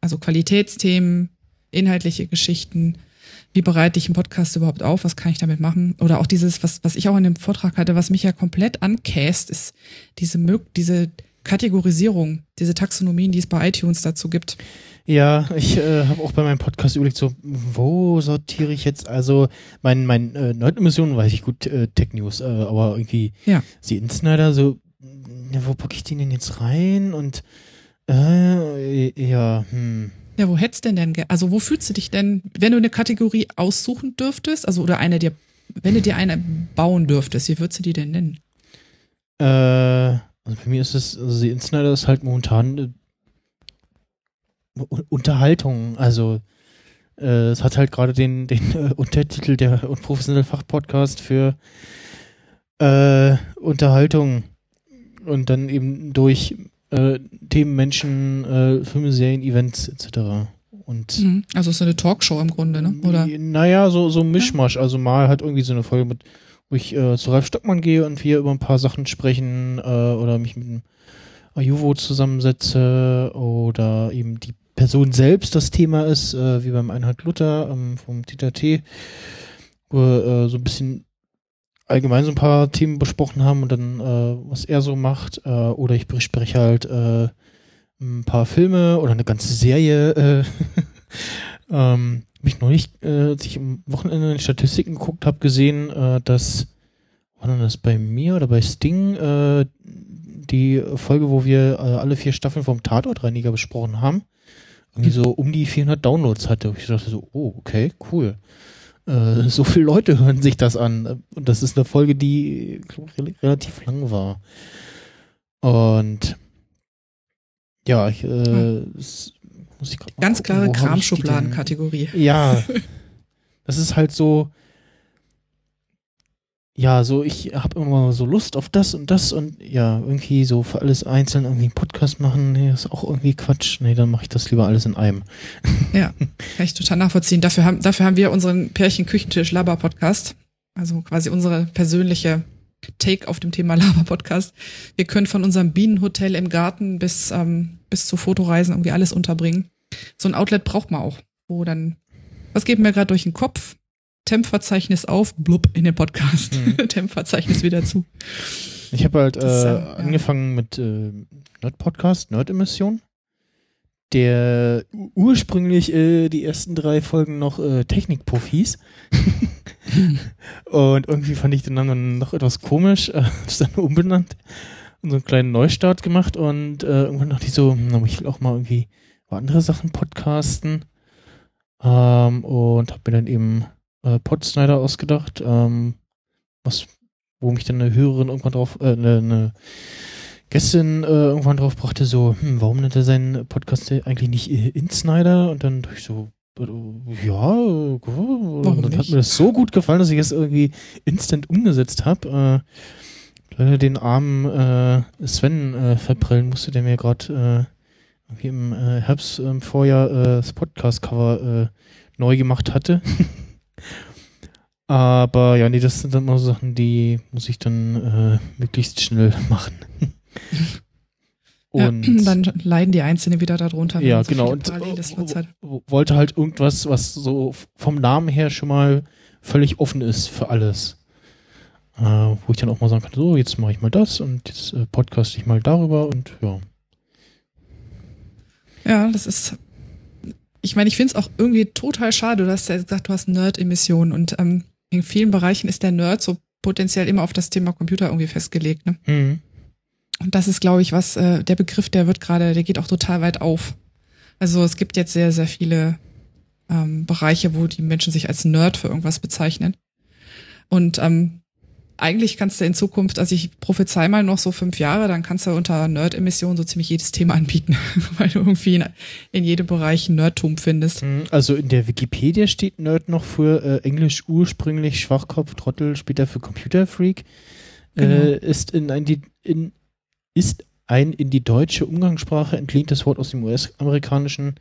also Qualitätsthemen, inhaltliche Geschichten, wie bereite ich einen Podcast überhaupt auf, was kann ich damit machen? Oder auch dieses, was, was ich auch in dem Vortrag hatte, was mich ja komplett ankäst, ist diese, diese Kategorisierung, diese Taxonomien, die es bei iTunes dazu gibt. Ja, ich äh, habe auch bei meinem Podcast überlegt, so, wo sortiere ich jetzt, also mein, mein äh, Nerd-Emissionen weiß ich gut, äh, Tech News, äh, aber irgendwie ja. die Insider, so, ja, wo packe ich die denn jetzt rein? Und äh, ja, hm. Ja, wo hättest denn denn, also wo fühlst du dich denn, wenn du eine Kategorie aussuchen dürftest, also oder eine dir, wenn du dir eine bauen dürftest, wie würdest du die denn nennen? Äh, also bei mir ist es, also die Insider ist halt momentan äh, Unterhaltung, also äh, es hat halt gerade den, den äh, Untertitel der unprofessionelle Fachpodcast für äh, Unterhaltung und dann eben durch äh, Themen, Menschen, äh, Filme, Serien, Events etc. Und mhm. also so eine Talkshow im Grunde, ne? Oder? Naja, so, so ein Mischmasch. Also mal halt irgendwie so eine Folge mit, wo ich äh, zu Ralf Stockmann gehe und wir über ein paar Sachen sprechen äh, oder mich mit einem Ajuvo zusammensetze oder eben die Person selbst das Thema ist, äh, wie beim Einhard Luther ähm, vom TTT, wo äh, so ein bisschen allgemein so ein paar Themen besprochen haben und dann, äh, was er so macht. Äh, oder ich bespreche halt äh, ein paar Filme oder eine ganze Serie. Äh, ähm, habe ich neulich, äh, als ich am Wochenende in den Statistiken geguckt habe, gesehen, äh, dass, war denn das bei mir oder bei Sting, die Folge, wo wir alle vier Staffeln vom Tatortreiniger besprochen haben, irgendwie so um die 400 Downloads hatte. Und ich dachte so, oh, okay, cool. Äh, so viele Leute hören sich das an. Und das ist eine Folge, die relativ lang war. Und ja, ich, äh, hm. muss ich Ganz gucken, klare Kramschubladenkategorie. Ja. Das ist halt so, ja, so ich habe immer so Lust auf das und das und ja, irgendwie so für alles einzeln irgendwie einen Podcast machen, nee, ist auch irgendwie Quatsch. Nee, dann mache ich das lieber alles in einem. Ja, kann ich total nachvollziehen. Dafür haben, dafür haben wir unseren Pärchen Küchentisch Laber Podcast. Also quasi unsere persönliche Take auf dem Thema Laber Podcast. Wir können von unserem Bienenhotel im Garten bis, ähm, bis zu Fotoreisen irgendwie alles unterbringen. So ein Outlet braucht man auch, wo dann, was geht mir gerade durch den Kopf? Temp-Verzeichnis auf, blub, in den Podcast. Mhm. Temp-Verzeichnis wieder zu. Ich habe halt das, äh, angefangen mit äh, Nerd-Podcast, Nerd-Emission, der ursprünglich äh, die ersten drei Folgen noch äh, Technik-Puff hieß. und irgendwie fand ich den Namen dann noch etwas komisch, äh, das dann umbenannt und so einen kleinen Neustart gemacht und äh, irgendwann dachte ich so, hm, ich will auch mal irgendwie andere Sachen podcasten ähm, und habe mir dann eben äh, Podsnyder ausgedacht, ähm, was, wo mich dann eine Hörerin irgendwann drauf, äh, eine, eine Gästin äh, irgendwann drauf brachte, so, hm, warum nennt er seinen Podcast eigentlich nicht Insnyder? Und dann ich so, äh, ja, äh, warum dann nicht? hat mir das so gut gefallen, dass ich es irgendwie instant umgesetzt habe. Äh, leider den armen äh, Sven äh, verprellen musste, der mir gerade äh, irgendwie im äh, Herbst im Vorjahr äh, das Podcast-Cover äh, neu gemacht hatte. Aber ja, nee, das sind dann immer so Sachen, die muss ich dann äh, möglichst schnell machen. Und ja, dann leiden die Einzelnen wieder darunter. Ja, so genau. Und äh, wollte halt irgendwas, was so vom Namen her schon mal völlig offen ist für alles. Äh, wo ich dann auch mal sagen kann, so, jetzt mache ich mal das und jetzt äh, podcast ich mal darüber und ja. Ja, das ist ich meine, ich finde es auch irgendwie total schade. Du hast ja gesagt, du hast Nerd-Emissionen und ähm, in vielen Bereichen ist der Nerd so potenziell immer auf das Thema Computer irgendwie festgelegt. Ne? Mhm. Und das ist, glaube ich, was äh, der Begriff, der wird gerade, der geht auch total weit auf. Also es gibt jetzt sehr, sehr viele ähm, Bereiche, wo die Menschen sich als Nerd für irgendwas bezeichnen. Und ähm, eigentlich kannst du in Zukunft, also ich prophezei mal noch so fünf Jahre, dann kannst du unter Nerd-Emission so ziemlich jedes Thema anbieten, weil du irgendwie in, in jedem Bereich Nerdtum findest. Mhm, also in der Wikipedia steht Nerd noch für äh, Englisch ursprünglich Schwachkopf, Trottel, später für Computerfreak. Äh, genau. Äh, ist in ein, in, ist ein in die deutsche Umgangssprache entlehntes Wort aus dem US-amerikanischen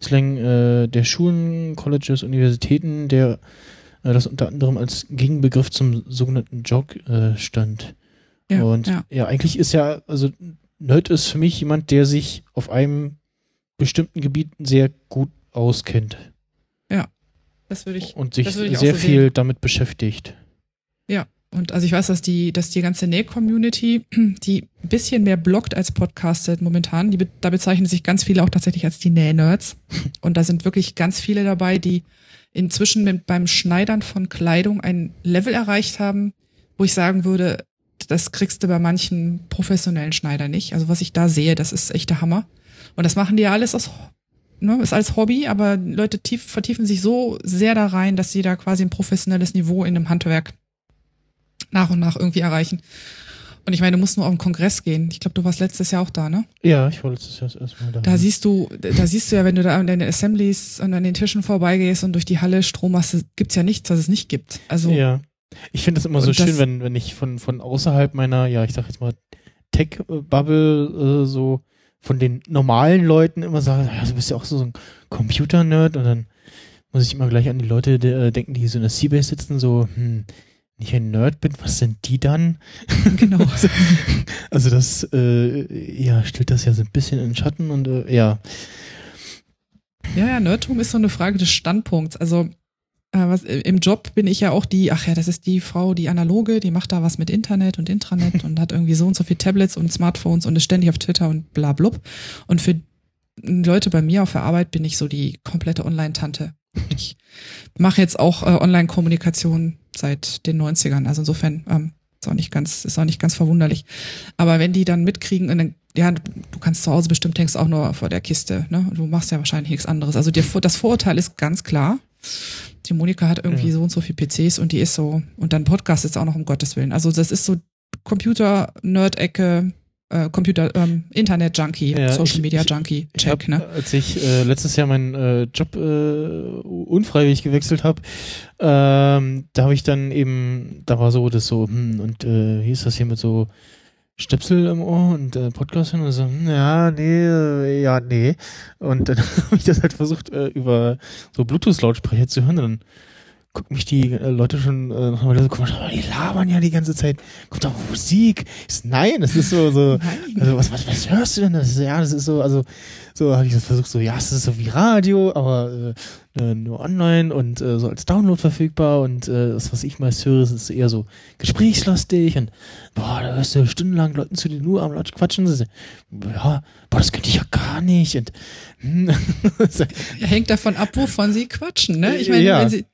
Slang äh, der Schulen, Colleges, Universitäten, der das unter anderem als Gegenbegriff zum sogenannten Jog äh, stand. Ja, Und ja. ja, eigentlich ist ja, also Nerd ist für mich jemand, der sich auf einem bestimmten Gebiet sehr gut auskennt Das würde ich. und sich ich auch sehr so viel damit beschäftigt. Ja. Und also ich weiß, dass die, dass die ganze Näh-Community, die ein bisschen mehr bloggt als podcastet momentan, die, da bezeichnen sich ganz viele auch tatsächlich als die Näh-Nerds. Und da sind wirklich ganz viele dabei, die inzwischen mit, beim Schneidern von Kleidung ein Level erreicht haben, wo ich sagen würde, das kriegst du bei manchen professionellen Schneidern nicht. Also was ich da sehe, das ist echt der Hammer. Und das machen die ja alles aus, ne, ist als Hobby, aber Leute tief, vertiefen sich so sehr da rein, dass sie da quasi ein professionelles Niveau in einem Handwerk nach und nach irgendwie erreichen. Und ich meine, du musst nur auf den Kongress gehen. Ich glaube, du warst letztes Jahr auch da, ne? Ja, ich war letztes Jahr das erste Mal da. Da siehst du, da siehst du ja, wenn du da an deine Assemblies und an den Tischen vorbeigehst und durch die Halle Strom hast, gibt's ja nichts, was es nicht gibt. Also Ja. Ich finde es immer so das- schön, wenn, wenn ich von, von außerhalb meiner, ja, ich sag jetzt mal, Tech-Bubble äh, so von den normalen Leuten immer sage, ja, du bist ja auch so ein Computer-Nerd und dann muss ich immer gleich an die Leute de, äh, denken, die so in der Seabase sitzen, so, hm, wenn ich ein Nerd bin, was sind die dann? genau. Also das, äh, ja, stellt das ja so ein bisschen in den Schatten und äh, ja. Ja, ja, Nerdtum ist so eine Frage des Standpunkts. Also äh, was, im Job bin ich ja auch die, ach ja, das ist die Frau, die analoge, die macht da was mit Internet und Intranet und hat irgendwie so und so viel Tablets und Smartphones und ist ständig auf Twitter und bla blub. Und für Leute bei mir auf der Arbeit bin ich so die komplette Online-Tante. Ich mache jetzt auch äh, Online-Kommunikation seit den 90ern. Also insofern ähm, ist auch nicht ganz, ist auch nicht ganz verwunderlich. Aber wenn die dann mitkriegen, und dann, ja, du kannst zu Hause bestimmt denkst auch nur vor der Kiste, ne? Du machst ja wahrscheinlich nichts anderes. Also dir, das Vorurteil ist ganz klar. Die Monika hat irgendwie Ja. so und so viel PCs und die ist so, und dann Podcast ist auch noch um Gottes Willen. Also das ist so Computer-Nerd-Ecke, äh, Computer, ähm, Internet-Junkie, Ja, Social ich- Media-Junkie, Ich hab, check, ne? Als ich äh, letztes Jahr meinen äh, Job äh, unfreiwillig gewechselt habe, ähm, da habe ich dann eben, da war so das so, hm, und äh, wie ist das hier mit so Stöpsel im Ohr und äh, Podcast hin und so, hm, ja, nee, äh, ja, nee. Und dann habe ich das halt versucht, äh, über so Bluetooth-Lautsprecher zu hören. Und dann gucken mich die äh, Leute schon äh, noch mal so komisch, aber die labern ja die ganze Zeit. Kommt da Musik? So, nein, das ist so, so, also was, was, was hörst du denn? Das ist, ja, das ist so, also so habe ich das versucht, so, ja, es ist so wie Radio, aber äh, äh, nur online und äh, so als Download verfügbar und äh, das, was ich meist höre, ist eher so gesprächslastig und boah, da hörst du stundenlang Leuten zu, die nur am Laut quatschen. Ist, ja, boah, das könnte ich ja gar nicht. Und, hm, hängt davon ab, wovon sie quatschen, ne? Ich meine, Ja. wenn sie,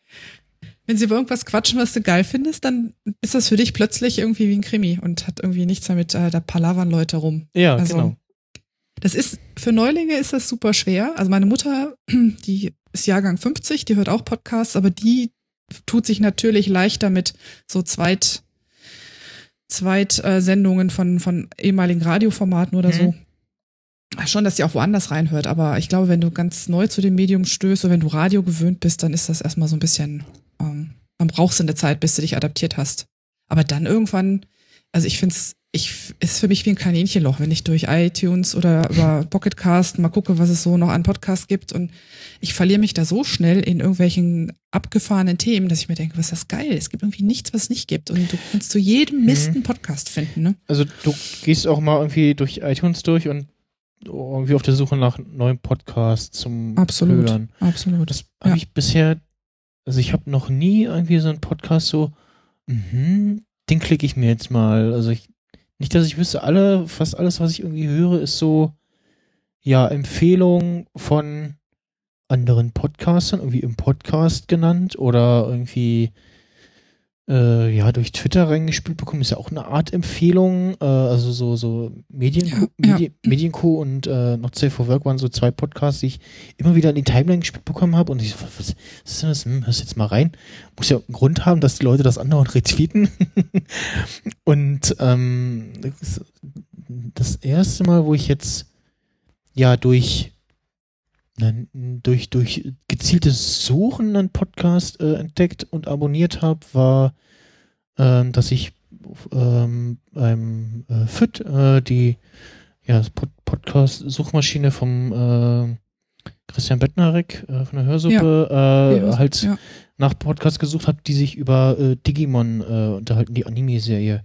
wenn sie über irgendwas quatschen, was du geil findest, dann ist das für dich plötzlich irgendwie wie ein Krimi und hat irgendwie nichts damit, äh, da palavern Leute rum. ja, Also, genau. Das ist, für Neulinge ist das super schwer. Also meine Mutter, die ist Jahrgang 50, die hört auch Podcasts, aber die tut sich natürlich leichter mit so Zweit, Zweitsendungen von, von ehemaligen Radioformaten oder Mhm. so. Schon, dass sie auch woanders reinhört, aber ich glaube, wenn du ganz neu zu dem Medium stößt oder wenn du Radio gewöhnt bist, dann ist das erstmal so ein bisschen, ähm, man brauchst eine Zeit, bis du dich adaptiert hast. Aber dann irgendwann, also ich finde es, ich, ist für mich wie ein Kaninchenloch, wenn ich durch iTunes oder über Pocketcast mal gucke, was es so noch an Podcasts gibt und ich verliere mich da so schnell in irgendwelchen abgefahrenen Themen, dass ich mir denke, was ist das geil? Es gibt irgendwie nichts, was es nicht gibt und du kannst zu jedem Mist einen Podcast finden, ne? Also du gehst auch mal irgendwie durch iTunes durch und irgendwie auf der Suche nach neuen Podcasts zum Absolut. Hören. Absolut. Das habe Ja. ich bisher, also ich habe noch nie irgendwie so einen Podcast so, mhm, den klicke ich mir jetzt mal. Also ich, nicht, dass ich wüsste, alle, fast alles, was ich irgendwie höre, ist so, ja, Empfehlung von anderen Podcastern, irgendwie im Podcast genannt oder irgendwie äh, ja durch Twitter reingespielt bekommen, ist ja auch eine Art Empfehlung. Äh, also so so Medienco, Ja, ja. Medi Medienco und äh, Not Safe for Work waren so zwei Podcasts, die ich immer wieder in die Timeline gespielt bekommen habe und ich so, was, was ist denn das? Hm, hörst jetzt mal rein. Muss ja einen Grund haben, dass die Leute das andauernd retweeten. und ähm, das, erste Mal, wo ich jetzt ja durch durch, durch gezieltes Suchen einen Podcast äh, entdeckt und abonniert habe, war, ähm, dass ich ähm, beim äh, FIT äh, die ja, Pod Podcast-Suchmaschine vom äh, Christian Bettnarek äh, von der Hörsuppe äh, Ja, halt ja. nach Podcasts gesucht habe, die sich über äh, Digimon äh, unterhalten, die Anime-Serie.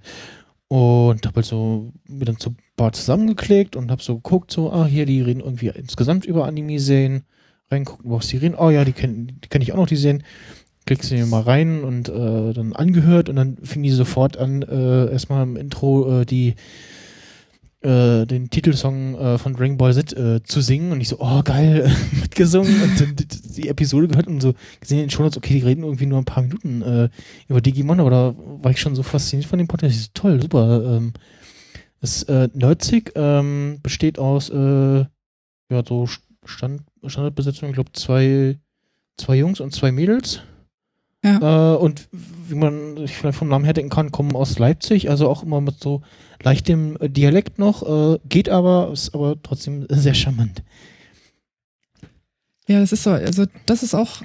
Und habe halt so mir dann so paar zusammengeklickt und habe so geguckt, so, ah, hier, die reden irgendwie insgesamt über Anime-Serien. Reingucken, was die reden. Oh ja, die kenne die kenn ich auch noch, die Serien. Klickst du mal rein und äh, dann angehört und dann fing die sofort an, äh, erstmal im Intro äh, die äh, den Titelsong äh, von Dragon Ball Z äh, zu singen und ich so, oh geil, mitgesungen und dann die, die Episode gehört und so gesehen in den Shownotes, okay, die reden irgendwie nur ein paar Minuten äh, über Digimon, aber da war ich schon so fasziniert von dem Podcast. Ich so, toll, super. Ähm, das äh, Nerdsig ähm, besteht aus äh, ja so Stand, Standardbesetzung, ich glaube zwei zwei Jungs und zwei Mädels. Ja. Äh, und wie man sich vielleicht vom Namen her denken kann, kommen aus Leipzig, also auch immer mit so leichtem äh, Dialekt noch, äh, geht aber, ist aber trotzdem sehr charmant. Ja, das ist so. Also das ist auch,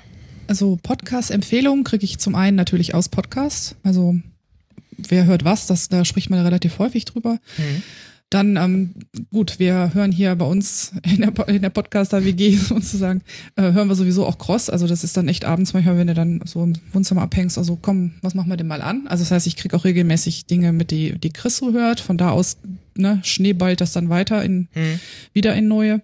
also Podcast-Empfehlungen kriege ich zum einen natürlich aus Podcasts. Also wer hört was, das, da spricht man relativ häufig drüber. Dann, ähm, gut, wir hören hier bei uns in der, in der Podcaster-WG sozusagen, äh, hören wir sowieso auch Cross. Also das ist dann echt abends manchmal, wenn du dann so im Wohnzimmer abhängst, also komm, was machen wir denn mal an? Also das heißt, ich krieg auch regelmäßig Dinge mit, die, die Chris so hört. Von da aus, ne, schneeballt das dann weiter in, wieder in neue.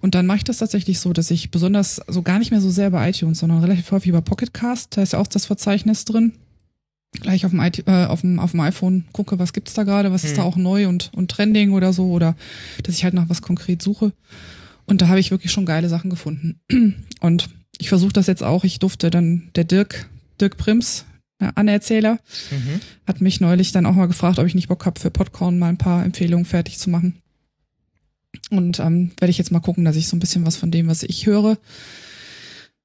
Und dann mache ich das tatsächlich so, dass ich besonders so gar nicht mehr so sehr bei iTunes, sondern relativ häufig über Pocketcast, da ist ja auch das Verzeichnis drin. Gleich auf dem, äh, auf dem, auf dem iPhone gucke, was gibt's da gerade, was ist da auch neu und, und trending oder so, oder dass ich halt nach was konkret suche. Und da habe ich wirklich schon geile Sachen gefunden. Und ich versuche das jetzt auch. Ich durfte dann, der Dirk, Dirk Prims, der Anerzähler, Mhm. hat mich neulich dann auch mal gefragt, ob ich nicht Bock habe, für Podcorn mal ein paar Empfehlungen fertig zu machen. Und ähm, werde ich jetzt mal gucken, dass ich so ein bisschen was von dem, was ich höre,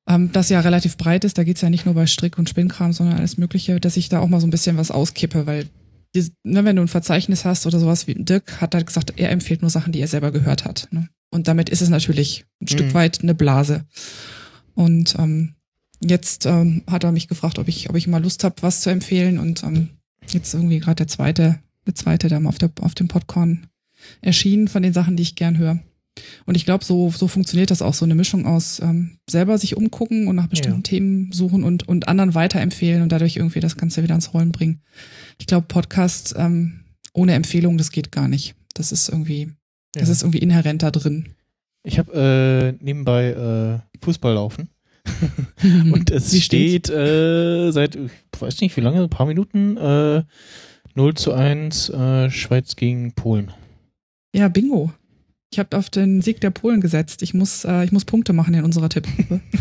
ähm, das ja relativ breit ist, da geht's ja nicht nur bei Strick und Spinnkram, sondern alles Mögliche, dass ich da auch mal so ein bisschen was auskippe, weil die, ne, wenn du ein Verzeichnis hast oder sowas wie Dirk hat halt gesagt, er empfiehlt nur Sachen, die er selber gehört hat. Ne? Und damit ist es natürlich ein Mhm. Stück weit eine Blase. Und ähm, jetzt ähm, hat er mich gefragt, ob ich, ob ich mal Lust habe, was zu empfehlen. Und ähm, jetzt irgendwie gerade der zweite, der zweite mal auf, der, auf dem Podcorn erschienen von den Sachen, die ich gern höre. Und ich glaube, so, so funktioniert das auch, so eine Mischung aus ähm, selber sich umgucken und nach bestimmten Ja. Themen suchen und, und anderen weiterempfehlen und dadurch irgendwie das Ganze wieder ans Rollen bringen. Ich glaube, Podcast ähm, ohne Empfehlung, das geht gar nicht. Das ist irgendwie, das Ja. ist irgendwie inhärent da drin. Ich habe äh, nebenbei äh, Fußball laufen und es Wie steht äh, seit, ich weiß nicht wie lange, ein paar Minuten, äh, 0 zu 1 äh, Schweiz gegen Polen. Ja, Bingo. Ich habe auf den Sieg der Polen gesetzt. Ich muss, äh, ich muss Punkte machen in unserer Tippgruppe.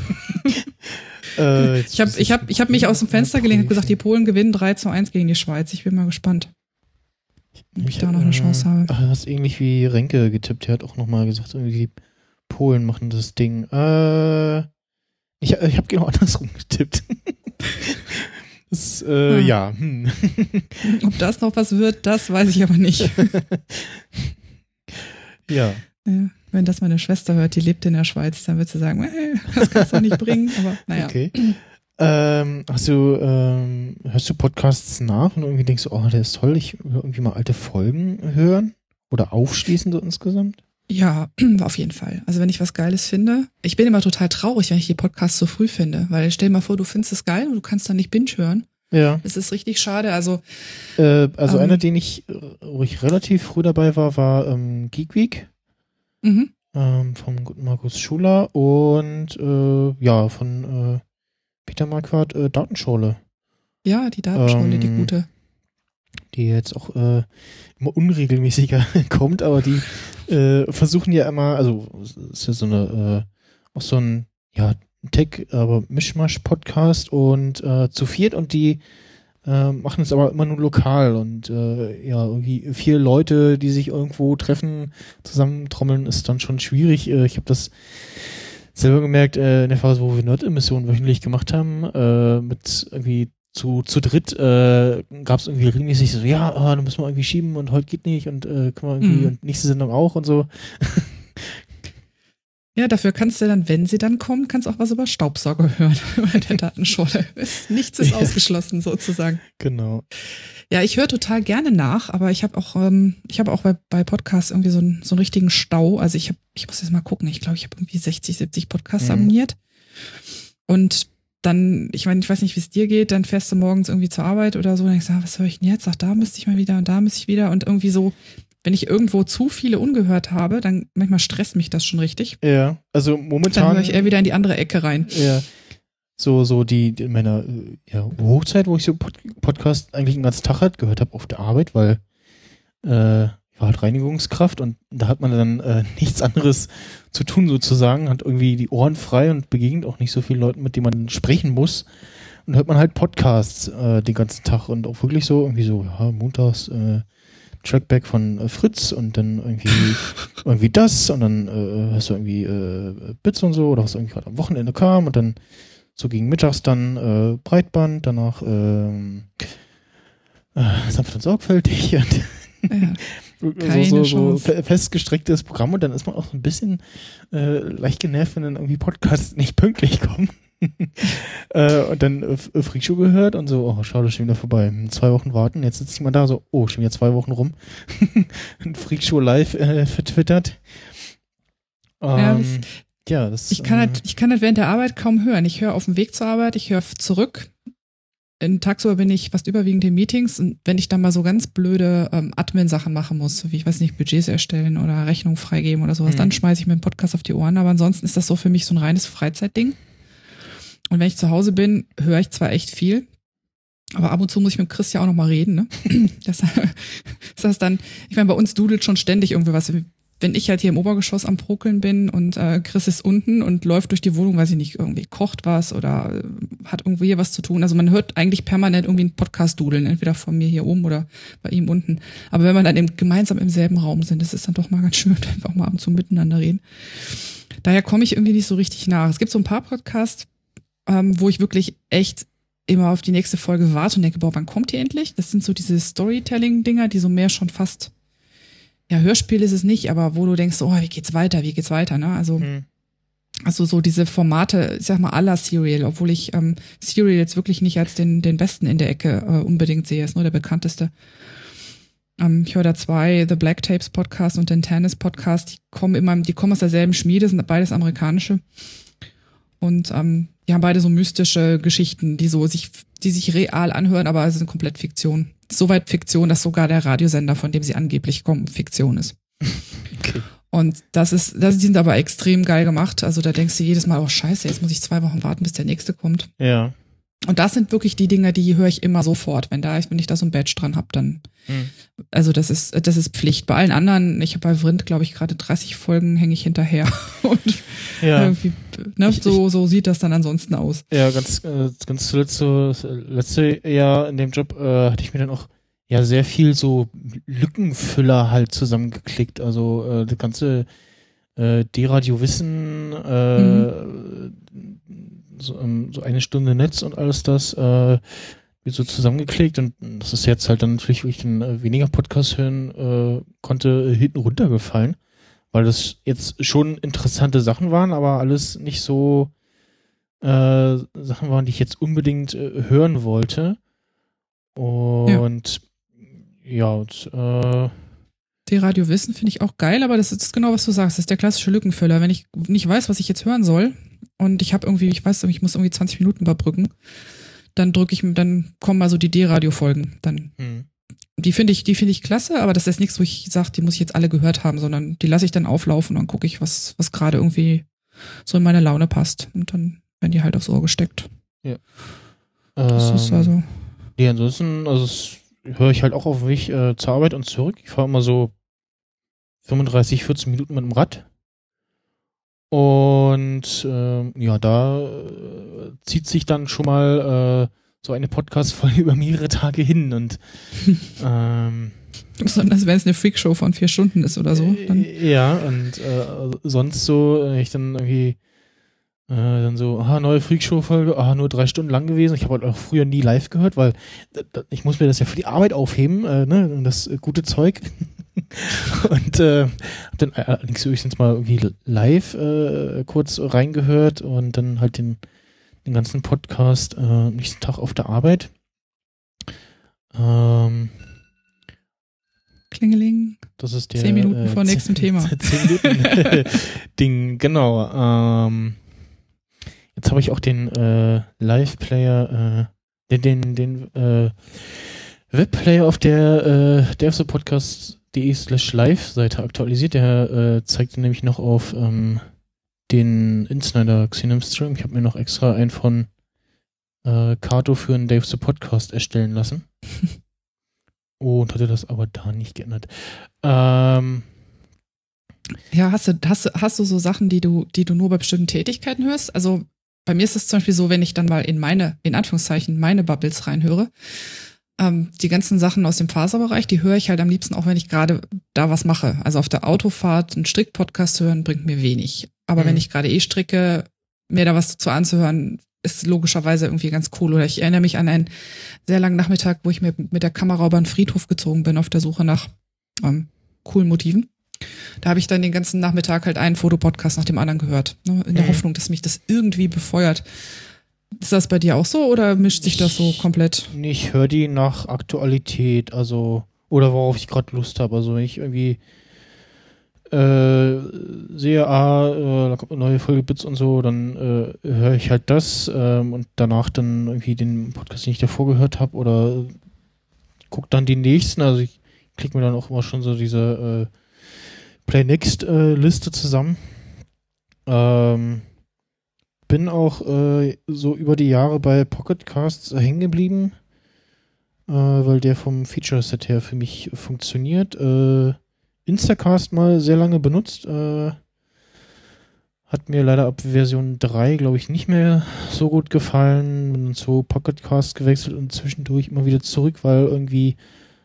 Äh, jetzt Ich habe ich hab, ich hab mich aus dem Fenster gelehnt und gesagt, die Polen gewinnen 3 zu 1 gegen die Schweiz. Ich bin mal gespannt, ob ich da noch eine Chance habe. Das ist ähnlich wie Renke getippt. Der hat auch nochmal gesagt, irgendwie die Polen machen das Ding. Äh, ich ich habe genau andersrum getippt. das, äh, Ah. ja. Hm. Ob das noch was wird, das weiß ich aber nicht. ja. Ja, wenn das meine Schwester hört, die lebt in der Schweiz, dann wird sie sagen, äh, das kannst du nicht bringen. Aber naja. Okay. Ähm, hast du, ähm, hörst du Podcasts nach und irgendwie denkst du, oh, der ist toll, ich will irgendwie mal alte Folgen hören? Oder aufschließen so insgesamt? Ja, auf jeden Fall. Also wenn ich was Geiles finde, ich bin immer total traurig, wenn ich die Podcasts so früh finde, weil stell dir mal vor, du findest es geil und du kannst dann nicht binge hören. Ja. Das ist richtig schade. Also Äh, also Ähm. einer, den ich, wo ich relativ früh dabei war, war ähm, Geek Week. mhm. ähm, vom guten Markus Schuler und äh, ja, von äh, Peter Marquardt äh, Datenschule, ja, die Datenschule, die Ähm, gute. die jetzt auch äh, immer unregelmäßiger kommt, aber die äh, versuchen ja immer, also es ist ja so eine, äh, auch so ein, ja, Tech, aber Mischmasch-Podcast und äh, zu viert und die äh, machen es aber immer nur lokal und äh, ja, irgendwie vier Leute, die sich irgendwo treffen, zusammentrommeln, ist dann schon schwierig. Äh, ich habe das selber gemerkt, äh, in der Phase, wo wir Nerd-Emissionen wöchentlich gemacht haben, äh, mit irgendwie zu, zu dritt äh, gab es irgendwie regelmäßig so, ja, ah, dann müssen wir irgendwie schieben und heute geht nicht und äh, können wir irgendwie Mhm. und nächste Sendung auch und so. Ja, dafür kannst du dann, wenn sie dann kommen, kannst auch was über Staubsauger hören bei der Datenschule. Nichts ist ausgeschlossen sozusagen. Genau. Ja, ich höre total gerne nach, aber ich habe auch, ähm, ich habe auch bei, bei Podcasts irgendwie so, einen so einen richtigen Stau. Also ich habe, ich muss jetzt mal gucken. Ich glaube, ich habe irgendwie 60, 70 Podcasts Mhm. abonniert. Und dann, ich meine, ich weiß nicht, wie es dir geht, dann fährst du morgens irgendwie zur Arbeit oder so und denkst, ah, was höre ich denn jetzt? Ach, da müsste ich mal wieder und da müsste ich wieder und irgendwie so, wenn ich irgendwo zu viele ungehört habe, dann manchmal stresst mich das schon richtig. Ja, also Dann momentan. höre ich eher wieder in die andere Ecke rein. Ja. So, so die, in meiner äh, ja, Hochzeit, wo ich so Pod Podcast eigentlich den ganzen Tag halt gehört habe auf der Arbeit, weil äh, ich war halt Reinigungskraft und da hat man dann äh, nichts anderes zu tun sozusagen, hat irgendwie die Ohren frei und begegnet auch nicht so viele Leute, mit denen man sprechen muss. Und hört man halt Podcasts äh, den ganzen Tag und auch wirklich so irgendwie so, ja, montags äh, Trackback von äh, Fritz und dann irgendwie irgendwie das und dann äh, hast du irgendwie äh, Bits und so oder was irgendwie gerade am Wochenende kam und dann so gegen mittags dann äh, Breitband, danach ähm, äh, sanft und sorgfältig und Ja. so, so, so festgestrecktes Programm und dann ist man auch so ein bisschen äh, leicht genervt, wenn dann irgendwie Podcasts nicht pünktlich kommen. Äh, und dann äh, F- Freakshow gehört und so, oh, schau, das ist schon wieder vorbei. Zwei Wochen warten, jetzt sitzt jemand da so, oh, schon wieder zwei Wochen rum. Freakshow live äh, vertwittert. Ja, Ähm, das- ja, das Ich kann ähm, halt, ich kann halt während der Arbeit kaum hören. Ich höre auf dem Weg zur Arbeit, ich höre zurück. In tagsüber bin ich fast überwiegend in Meetings und wenn ich dann mal so ganz blöde ähm, Admin-Sachen machen muss, wie ich weiß nicht, Budgets erstellen oder Rechnung freigeben oder sowas, Mhm. dann schmeiße ich mir einen Podcast auf die Ohren. Aber ansonsten ist das so für mich so ein reines Freizeitding. Und wenn ich zu Hause bin, höre ich zwar echt viel, aber ab und zu muss ich mit Chris ja auch noch mal reden. Ne? Das, das heißt dann, ich meine, bei uns dudelt schon ständig irgendwie was. Wenn ich halt hier im Obergeschoss am Prokeln bin und äh, Chris ist unten und läuft durch die Wohnung, weiß ich nicht, irgendwie kocht was oder äh, hat irgendwie hier was zu tun. Also man hört eigentlich permanent irgendwie einen Podcast dudeln, entweder von mir hier oben oder bei ihm unten. Aber wenn man dann eben gemeinsam im selben Raum sind, das ist dann doch mal ganz schön, wenn wir auch mal ab und zu miteinander reden. Daher komme ich irgendwie nicht so richtig nach. Es gibt so ein paar Podcasts, ähm, wo ich wirklich echt immer auf die nächste Folge warte und denke, boah, wann kommt die endlich? Das sind so diese Storytelling-Dinger, die so mehr schon fast, ja, Hörspiel ist es nicht, aber wo du denkst, oh, wie geht's weiter, wie geht's weiter, ne? Also, hm. also so diese Formate, ich sag mal, aller Serial, obwohl ich ähm, Serial jetzt wirklich nicht als den, den besten in der Ecke äh, unbedingt sehe, ist nur der bekannteste. Ähm, ich höre da zwei, The Black Tapes Podcast und den Tennis Podcast, die kommen immer, die kommen aus derselben Schmiede, sind beides amerikanische. Und ähm, die haben beide so mystische Geschichten, die so sich, die sich real anhören, aber es sind komplett Fiktion. Soweit Fiktion, dass sogar der Radiosender, von dem sie angeblich kommen, Fiktion ist. Okay. Und das ist, das sind aber extrem geil gemacht. Also da denkst du jedes Mal, oh scheiße, jetzt muss ich zwei Wochen warten, bis der nächste kommt. Ja. Und das sind wirklich die Dinge, die höre ich immer sofort. Wenn da, wenn ich da so ein Badge dran hab, dann, Hm. also das ist, das ist Pflicht. Bei allen anderen, ich habe bei Vrind, glaube ich, gerade 30 Folgen hänge ich hinterher. Und Ja. irgendwie, ne, Ich- so, so sieht das dann ansonsten aus. Ja, ganz, äh, ganz zuletzt so, letzte Jahr in dem Job äh, hatte ich mir dann auch ja sehr viel so Lückenfüller halt zusammengeklickt. Also äh, das ganze äh, D-Radio Wissen, äh, so, ähm, so eine Stunde Netz und alles das äh, mir so zusammengeklickt und das ist jetzt halt dann natürlich, wo ich dann äh, weniger Podcast hören äh, konnte, hinten runtergefallen, weil das jetzt schon interessante Sachen waren, aber alles nicht so äh, Sachen waren, die ich jetzt unbedingt äh, hören wollte. Und ja, und, äh, Die Radio Wissen finde ich auch geil, aber das ist genau, was du sagst. Das ist der klassische Lückenfüller. Wenn ich nicht weiß, was ich jetzt hören soll und ich habe irgendwie, ich weiß, ich muss irgendwie 20 Minuten überbrücken, dann drücke ich, dann kommen also die D-Radio-Folgen. Dann, hm. Die finde ich, die finde ich klasse, aber das ist nichts, wo ich sage, die muss ich jetzt alle gehört haben, sondern die lasse ich dann auflaufen und dann gucke ich, was, was gerade irgendwie so in meine Laune passt. Und dann werden die halt aufs Ohr gesteckt. Das ist ähm, also, Nee, ansonsten, also das höre ich halt auch auf dem Weg äh, zur Arbeit und zurück. Ich fahre immer so 35, 14 Minuten mit dem Rad. Und ähm, ja, da äh, zieht sich dann schon mal äh, so eine Podcast-Folge über mehrere Tage hin. Und ähm, besonders wenn es eine Freakshow von vier Stunden ist oder so. Dann, Äh, ja, und äh, sonst so, äh, ich dann irgendwie äh, dann so, aha, neue Freakshow-Folge, aha, nur drei Stunden lang gewesen. Ich habe halt auch früher nie live gehört, weil ich muss mir das ja für die Arbeit aufheben, äh, ne, das äh, gute Zeug. und äh, hab dann allerdings höchstens mal irgendwie live kurz reingehört und dann halt den, den ganzen Podcast äh, nächsten Tag auf der Arbeit. Ähm, Klingeling. das ist der Zehn Minuten äh, vor nächstem zehn- Thema. Zehn Minuten Ding, genau. Ähm, jetzt habe ich auch den äh, Live-Player, äh, den, den, den äh, Webplayer auf der äh, devsopodcast.de slash live-Seite aktualisiert. Der äh, zeigt nämlich noch auf ähm, den Insider Xenom Stream. Ich habe mir noch extra einen von äh, Kato für einen Dave the Podcast erstellen lassen. Und hatte das aber da nicht geändert. Ähm, Ja, hast du, hast, du- hast du so Sachen, die du, die du nur bei bestimmten Tätigkeiten hörst? Also bei mir ist es zum Beispiel so, wenn ich dann mal in meine, in Anführungszeichen, meine Bubbles reinhöre, ähm, die ganzen Sachen aus dem Faserbereich, die höre ich halt am liebsten auch, wenn ich gerade da was mache. Also auf der Autofahrt einen Strickpodcast hören bringt mir wenig. Aber Mhm. wenn ich gerade eh stricke, mir da was dazu anzuhören, ist logischerweise irgendwie ganz cool. Oder ich erinnere mich an einen sehr langen Nachmittag, wo ich mir mit der Kamera über den Friedhof gezogen bin auf der Suche nach ähm, coolen Motiven. Da habe ich dann den ganzen Nachmittag halt einen Fotopodcast nach dem anderen gehört, ne, in der Mhm. Hoffnung, dass mich das irgendwie befeuert. Ist das bei dir auch so oder mischt sich das so komplett? Nee, Ich höre die nach Aktualität, also oder worauf ich gerade Lust habe. Also wenn ich irgendwie äh, sehe, ah, äh, da kommt eine neue Folge Bits und so, dann äh, höre ich halt das ähm, und danach dann irgendwie den Podcast, den ich davor gehört habe oder guck dann die nächsten. Also ich klicke mir dann auch immer schon so diese äh, Play Next äh, Liste zusammen. Ähm, bin auch äh, so über die Jahre bei Pocket Casts hängen geblieben, äh, weil der vom Feature Set her für mich funktioniert. Äh, Instacast mal sehr lange benutzt. Äh, hat mir leider ab Version 3, glaube ich, nicht mehr so gut gefallen. Bin zu Pocket Cast gewechselt und zwischendurch immer wieder zurück, weil irgendwie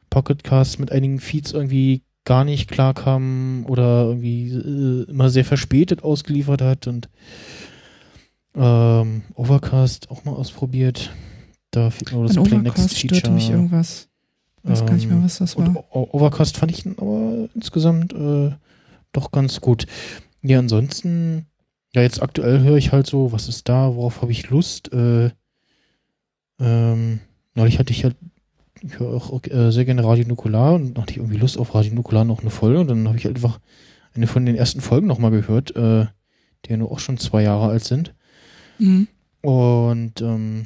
Pocket Cast mit einigen Feeds irgendwie gar nicht klarkam oder irgendwie äh, immer sehr verspätet ausgeliefert hat und ähm, Overcast auch mal ausprobiert. Da fehlt nur das An Play Overcast Next störte Feature. mich irgendwas. Weiß gar nicht mehr, Ähm, was das war. Overcast fand ich aber insgesamt äh, doch ganz gut. Ja, ansonsten, ja, jetzt aktuell höre ich halt so, was ist da, worauf habe ich Lust? Äh, ähm, neulich hatte ich halt, ich höre auch äh, sehr gerne Radio Nukular und hatte ich irgendwie Lust auf Radio Nukular noch eine Folge und dann habe ich halt einfach eine von den ersten Folgen nochmal gehört, äh, die ja nur auch schon zwei Jahre alt sind. Mhm. Und ähm,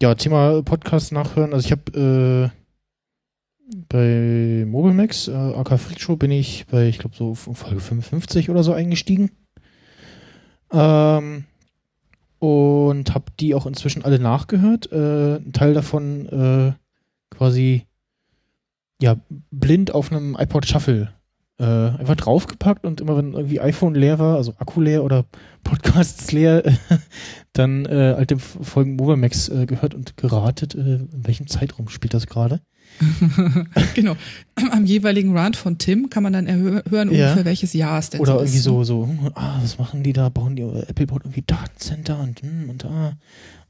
ja, Thema Podcast nachhören. Also ich habe äh, bei Mobimax, äh, AK Freak bin ich bei, ich glaube, so Folge 55 oder so eingestiegen. Ähm, und habe die auch inzwischen alle nachgehört. Äh, ein Teil davon äh, quasi ja blind auf einem iPod Shuffle äh, einfach draufgepackt und immer wenn irgendwie iPhone leer war, also Akku leer oder Podcasts leer, dann äh, alte Folgen Mobimax äh, gehört und geratet, äh, in welchem Zeitraum spielt das gerade. genau. Am jeweiligen Rant von Tim kann man dann hören, Ja. ungefähr welches Jahr es denn Oder so irgendwie ist. ne? so, so, hm, ah, was machen die da? Bauen die, Apple baut irgendwie Datencenter und, hm, und da.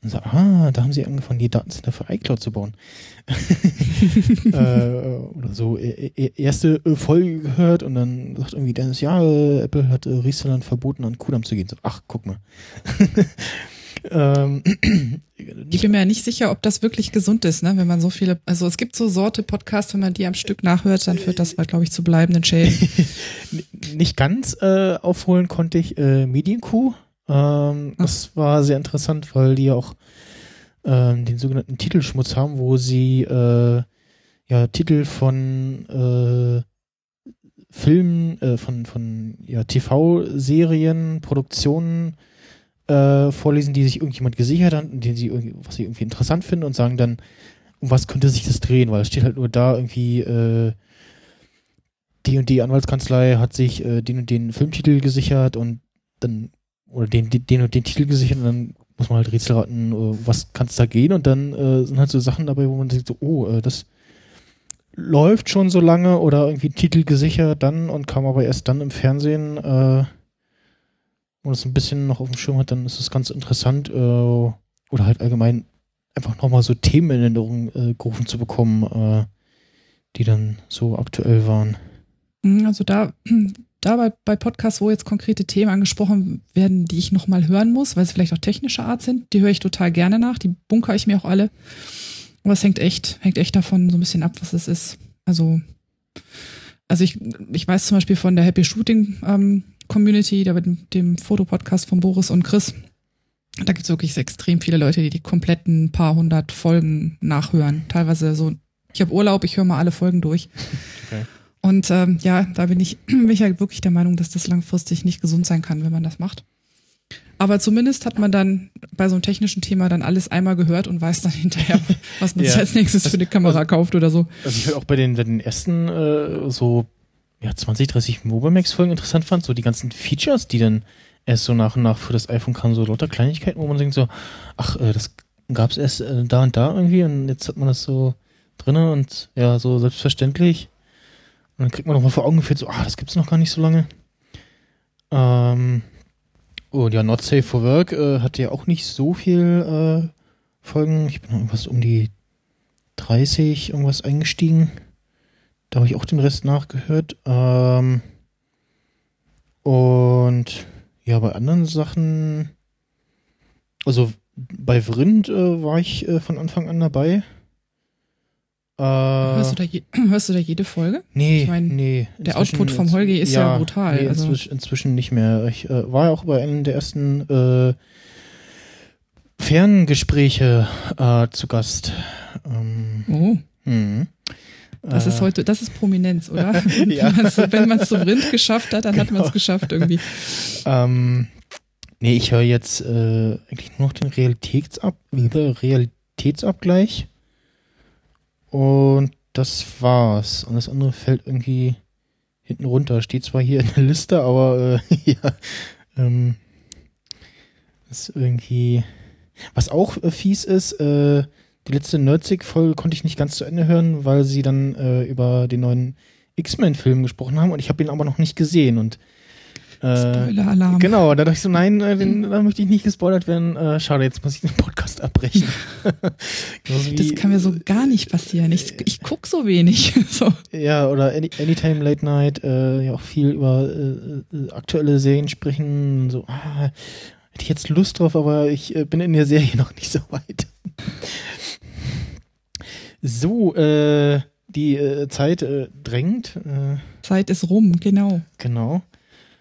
Und so, ah, da haben sie angefangen, die Datencenter für iCloud zu bauen. äh, oder so, äh, äh, erste äh, Folge gehört und dann sagt irgendwie Dennis, ja, Apple hat äh, Resellern verboten, an Kudam zu gehen. So, ach, guck mal. ähm, Ich bin mir ja nicht sicher, ob das wirklich gesund ist, ne? wenn man so viele, also es gibt so Sorte Podcasts, wenn man die am Stück nachhört, dann führt das, glaube ich, zu bleibenden Schäden. Nicht ganz äh, aufholen konnte ich äh, Medienkuh. Ähm, das war sehr interessant, weil die ja auch ähm, den sogenannten Titelschmutz haben, wo sie äh, ja Titel von äh, Filmen, äh, von, von ja, TV-Serien, Produktionen äh, vorlesen, die sich irgendjemand gesichert hat und den sie irgendwie, was sie irgendwie interessant finden und sagen dann, um was könnte sich das drehen, weil es steht halt nur da irgendwie äh, die und die Anwaltskanzlei hat sich äh, den und den Filmtitel gesichert und dann oder den, den, und den Titel gesichert und dann muss man halt Rätsel raten, äh, was kann es da gehen und dann äh, sind halt so Sachen dabei, wo man denkt so, oh, äh, das läuft schon so lange oder irgendwie Titel gesichert dann und kam aber erst dann im Fernsehen, äh, man das ein bisschen noch auf dem Schirm hat, dann ist das ganz interessant äh, oder halt allgemein einfach nochmal so Themen in Erinnerung äh, gerufen zu bekommen, äh, die dann so aktuell waren. Hm, Also da, da bei, bei Podcasts, wo jetzt konkrete Themen angesprochen werden, die ich nochmal hören muss, weil sie vielleicht auch technischer Art sind, die höre ich total gerne nach, die bunkere ich mir auch alle. Aber es hängt echt, hängt echt davon so ein bisschen ab, was es ist. Also, also ich, ich weiß zum Beispiel von der Happy Shooting ähm, Community, da mit dem, dem Fotopodcast von Boris und Chris, da gibt es wirklich extrem viele Leute, die die kompletten paar hundert Folgen nachhören. Teilweise so, ich habe Urlaub, ich höre mal alle Folgen durch. Okay. Und ähm, ja, da bin ich, bin ich halt wirklich der Meinung, dass das langfristig nicht gesund sein kann, wenn man das macht. Aber zumindest hat man dann bei so einem technischen Thema dann alles einmal gehört und weiß dann hinterher, was man Ja. sich als nächstes für eine Kamera kauft oder so. Also ich halt auch bei den, bei den ersten äh, so ja, 20, 30 Mobamax-Folgen interessant fand, so die ganzen Features, die dann erst so nach und nach für das iPhone kamen, so lauter Kleinigkeiten, wo man denkt so, ach, äh, das gab's erst äh, da und da irgendwie und jetzt hat man das so drinne und ja, so selbstverständlich. Und dann kriegt man noch mal vor Augen geführt, so, ah, das gibt's noch gar nicht so lange. Ähm, und ja, Not Safe for Work äh, hatte ja auch nicht so viel äh, Folgen. Ich bin irgendwas um die 30 irgendwas eingestiegen. Da habe ich auch den Rest nachgehört. Ähm, und ja, bei anderen Sachen, also bei Vrind äh, war ich äh, von Anfang an dabei. Äh, Hörst, du da je, hörst du da jede Folge? nee, ich mein, nee. der Output vom Holgi ist ja brutal, Nee, also- inzwischen, inzwischen nicht mehr. Ich äh, war ja auch bei einem der ersten äh, Ferngespräche äh, zu Gast. Ähm, Oh, mhm. das ist Äh, heute, das ist Prominenz, oder? Ja. Wenn man es zum Rind geschafft hat, dann hat man es Genau. geschafft irgendwie. Ähm, nee, ich höre jetzt äh, eigentlich nur noch den Realitätsab Realitätsabgleich. Und das war's. Und das andere fällt irgendwie hinten runter. Steht zwar hier in der Liste, aber äh, ja. Ähm, ist irgendwie. Was auch äh, fies ist, äh, die letzte Nerdsig-Folge konnte ich nicht ganz zu Ende hören, weil sie dann äh, über den neuen X-Men-Film gesprochen haben und ich habe ihn aber noch nicht gesehen und Spoiler-Alarm. Genau, da dachte ich so, nein, äh, den, da möchte ich nicht gespoilert werden. Äh, schade, jetzt muss ich den Podcast abbrechen. Das kann mir so gar nicht passieren. Ich, ich guck so wenig. So. Ja, oder Any, Anytime Late Night, äh, ja auch viel über äh, äh, aktuelle Serien sprechen. So, ah, hätte ich jetzt Lust drauf, aber ich äh, bin in der Serie noch nicht so weit. So, äh, die äh, Zeit äh, drängt. Äh, Zeit ist rum, genau. genau.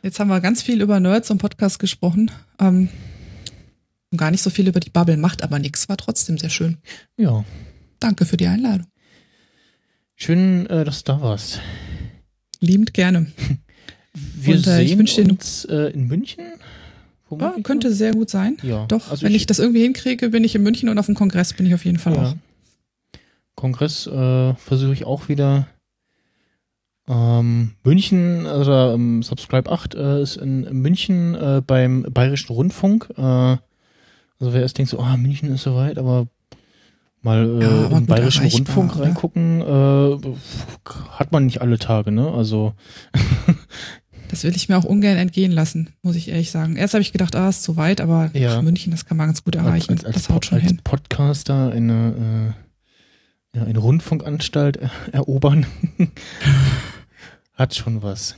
Jetzt haben wir ganz viel über Nerds und Podcast gesprochen. Ähm, und gar nicht so viel über die Bubble, macht aber nichts, war trotzdem sehr schön. Ja, Danke für die Einladung. schön, äh, dass du da warst. Liebend gerne. Wir Und, äh, ich sehen uns äh, in München. Ja, Womöglich könnte sehr gut sein. Ja. Doch, also wenn ich, das irgendwie hinkriege, bin ich in München und auf dem Kongress bin ich auf jeden Fall ja. auch. Kongress äh, versuche ich auch wieder. Ähm, München, also ähm, Subscribe 8 äh, ist in München äh, beim Bayerischen Rundfunk. Äh, also wer erst denkt so, ah, München ist soweit, aber mal äh, Ja, aber im Bayerischen Rundfunk oder? reingucken, äh, hat man nicht alle Tage, ne? Also Das will ich mir auch ungern entgehen lassen, muss ich ehrlich sagen. Erst habe ich gedacht, ah, ist zu weit, aber Ja. München, das kann man ganz gut erreichen. als, als, das haut schon als hin. Podcaster eine, äh, ja, eine Rundfunkanstalt er erobern, hat schon was.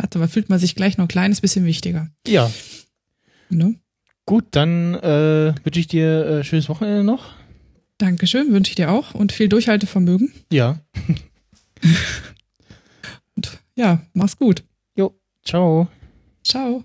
Hat, aber fühlt man sich gleich noch ein kleines bisschen wichtiger. Ja, Ne? Gut, dann äh, wünsche ich dir äh, schönes Wochenende noch. Dankeschön, wünsche ich dir auch und viel Durchhaltevermögen. Ja. Und ja, mach's gut. Jo, ciao. Ciao.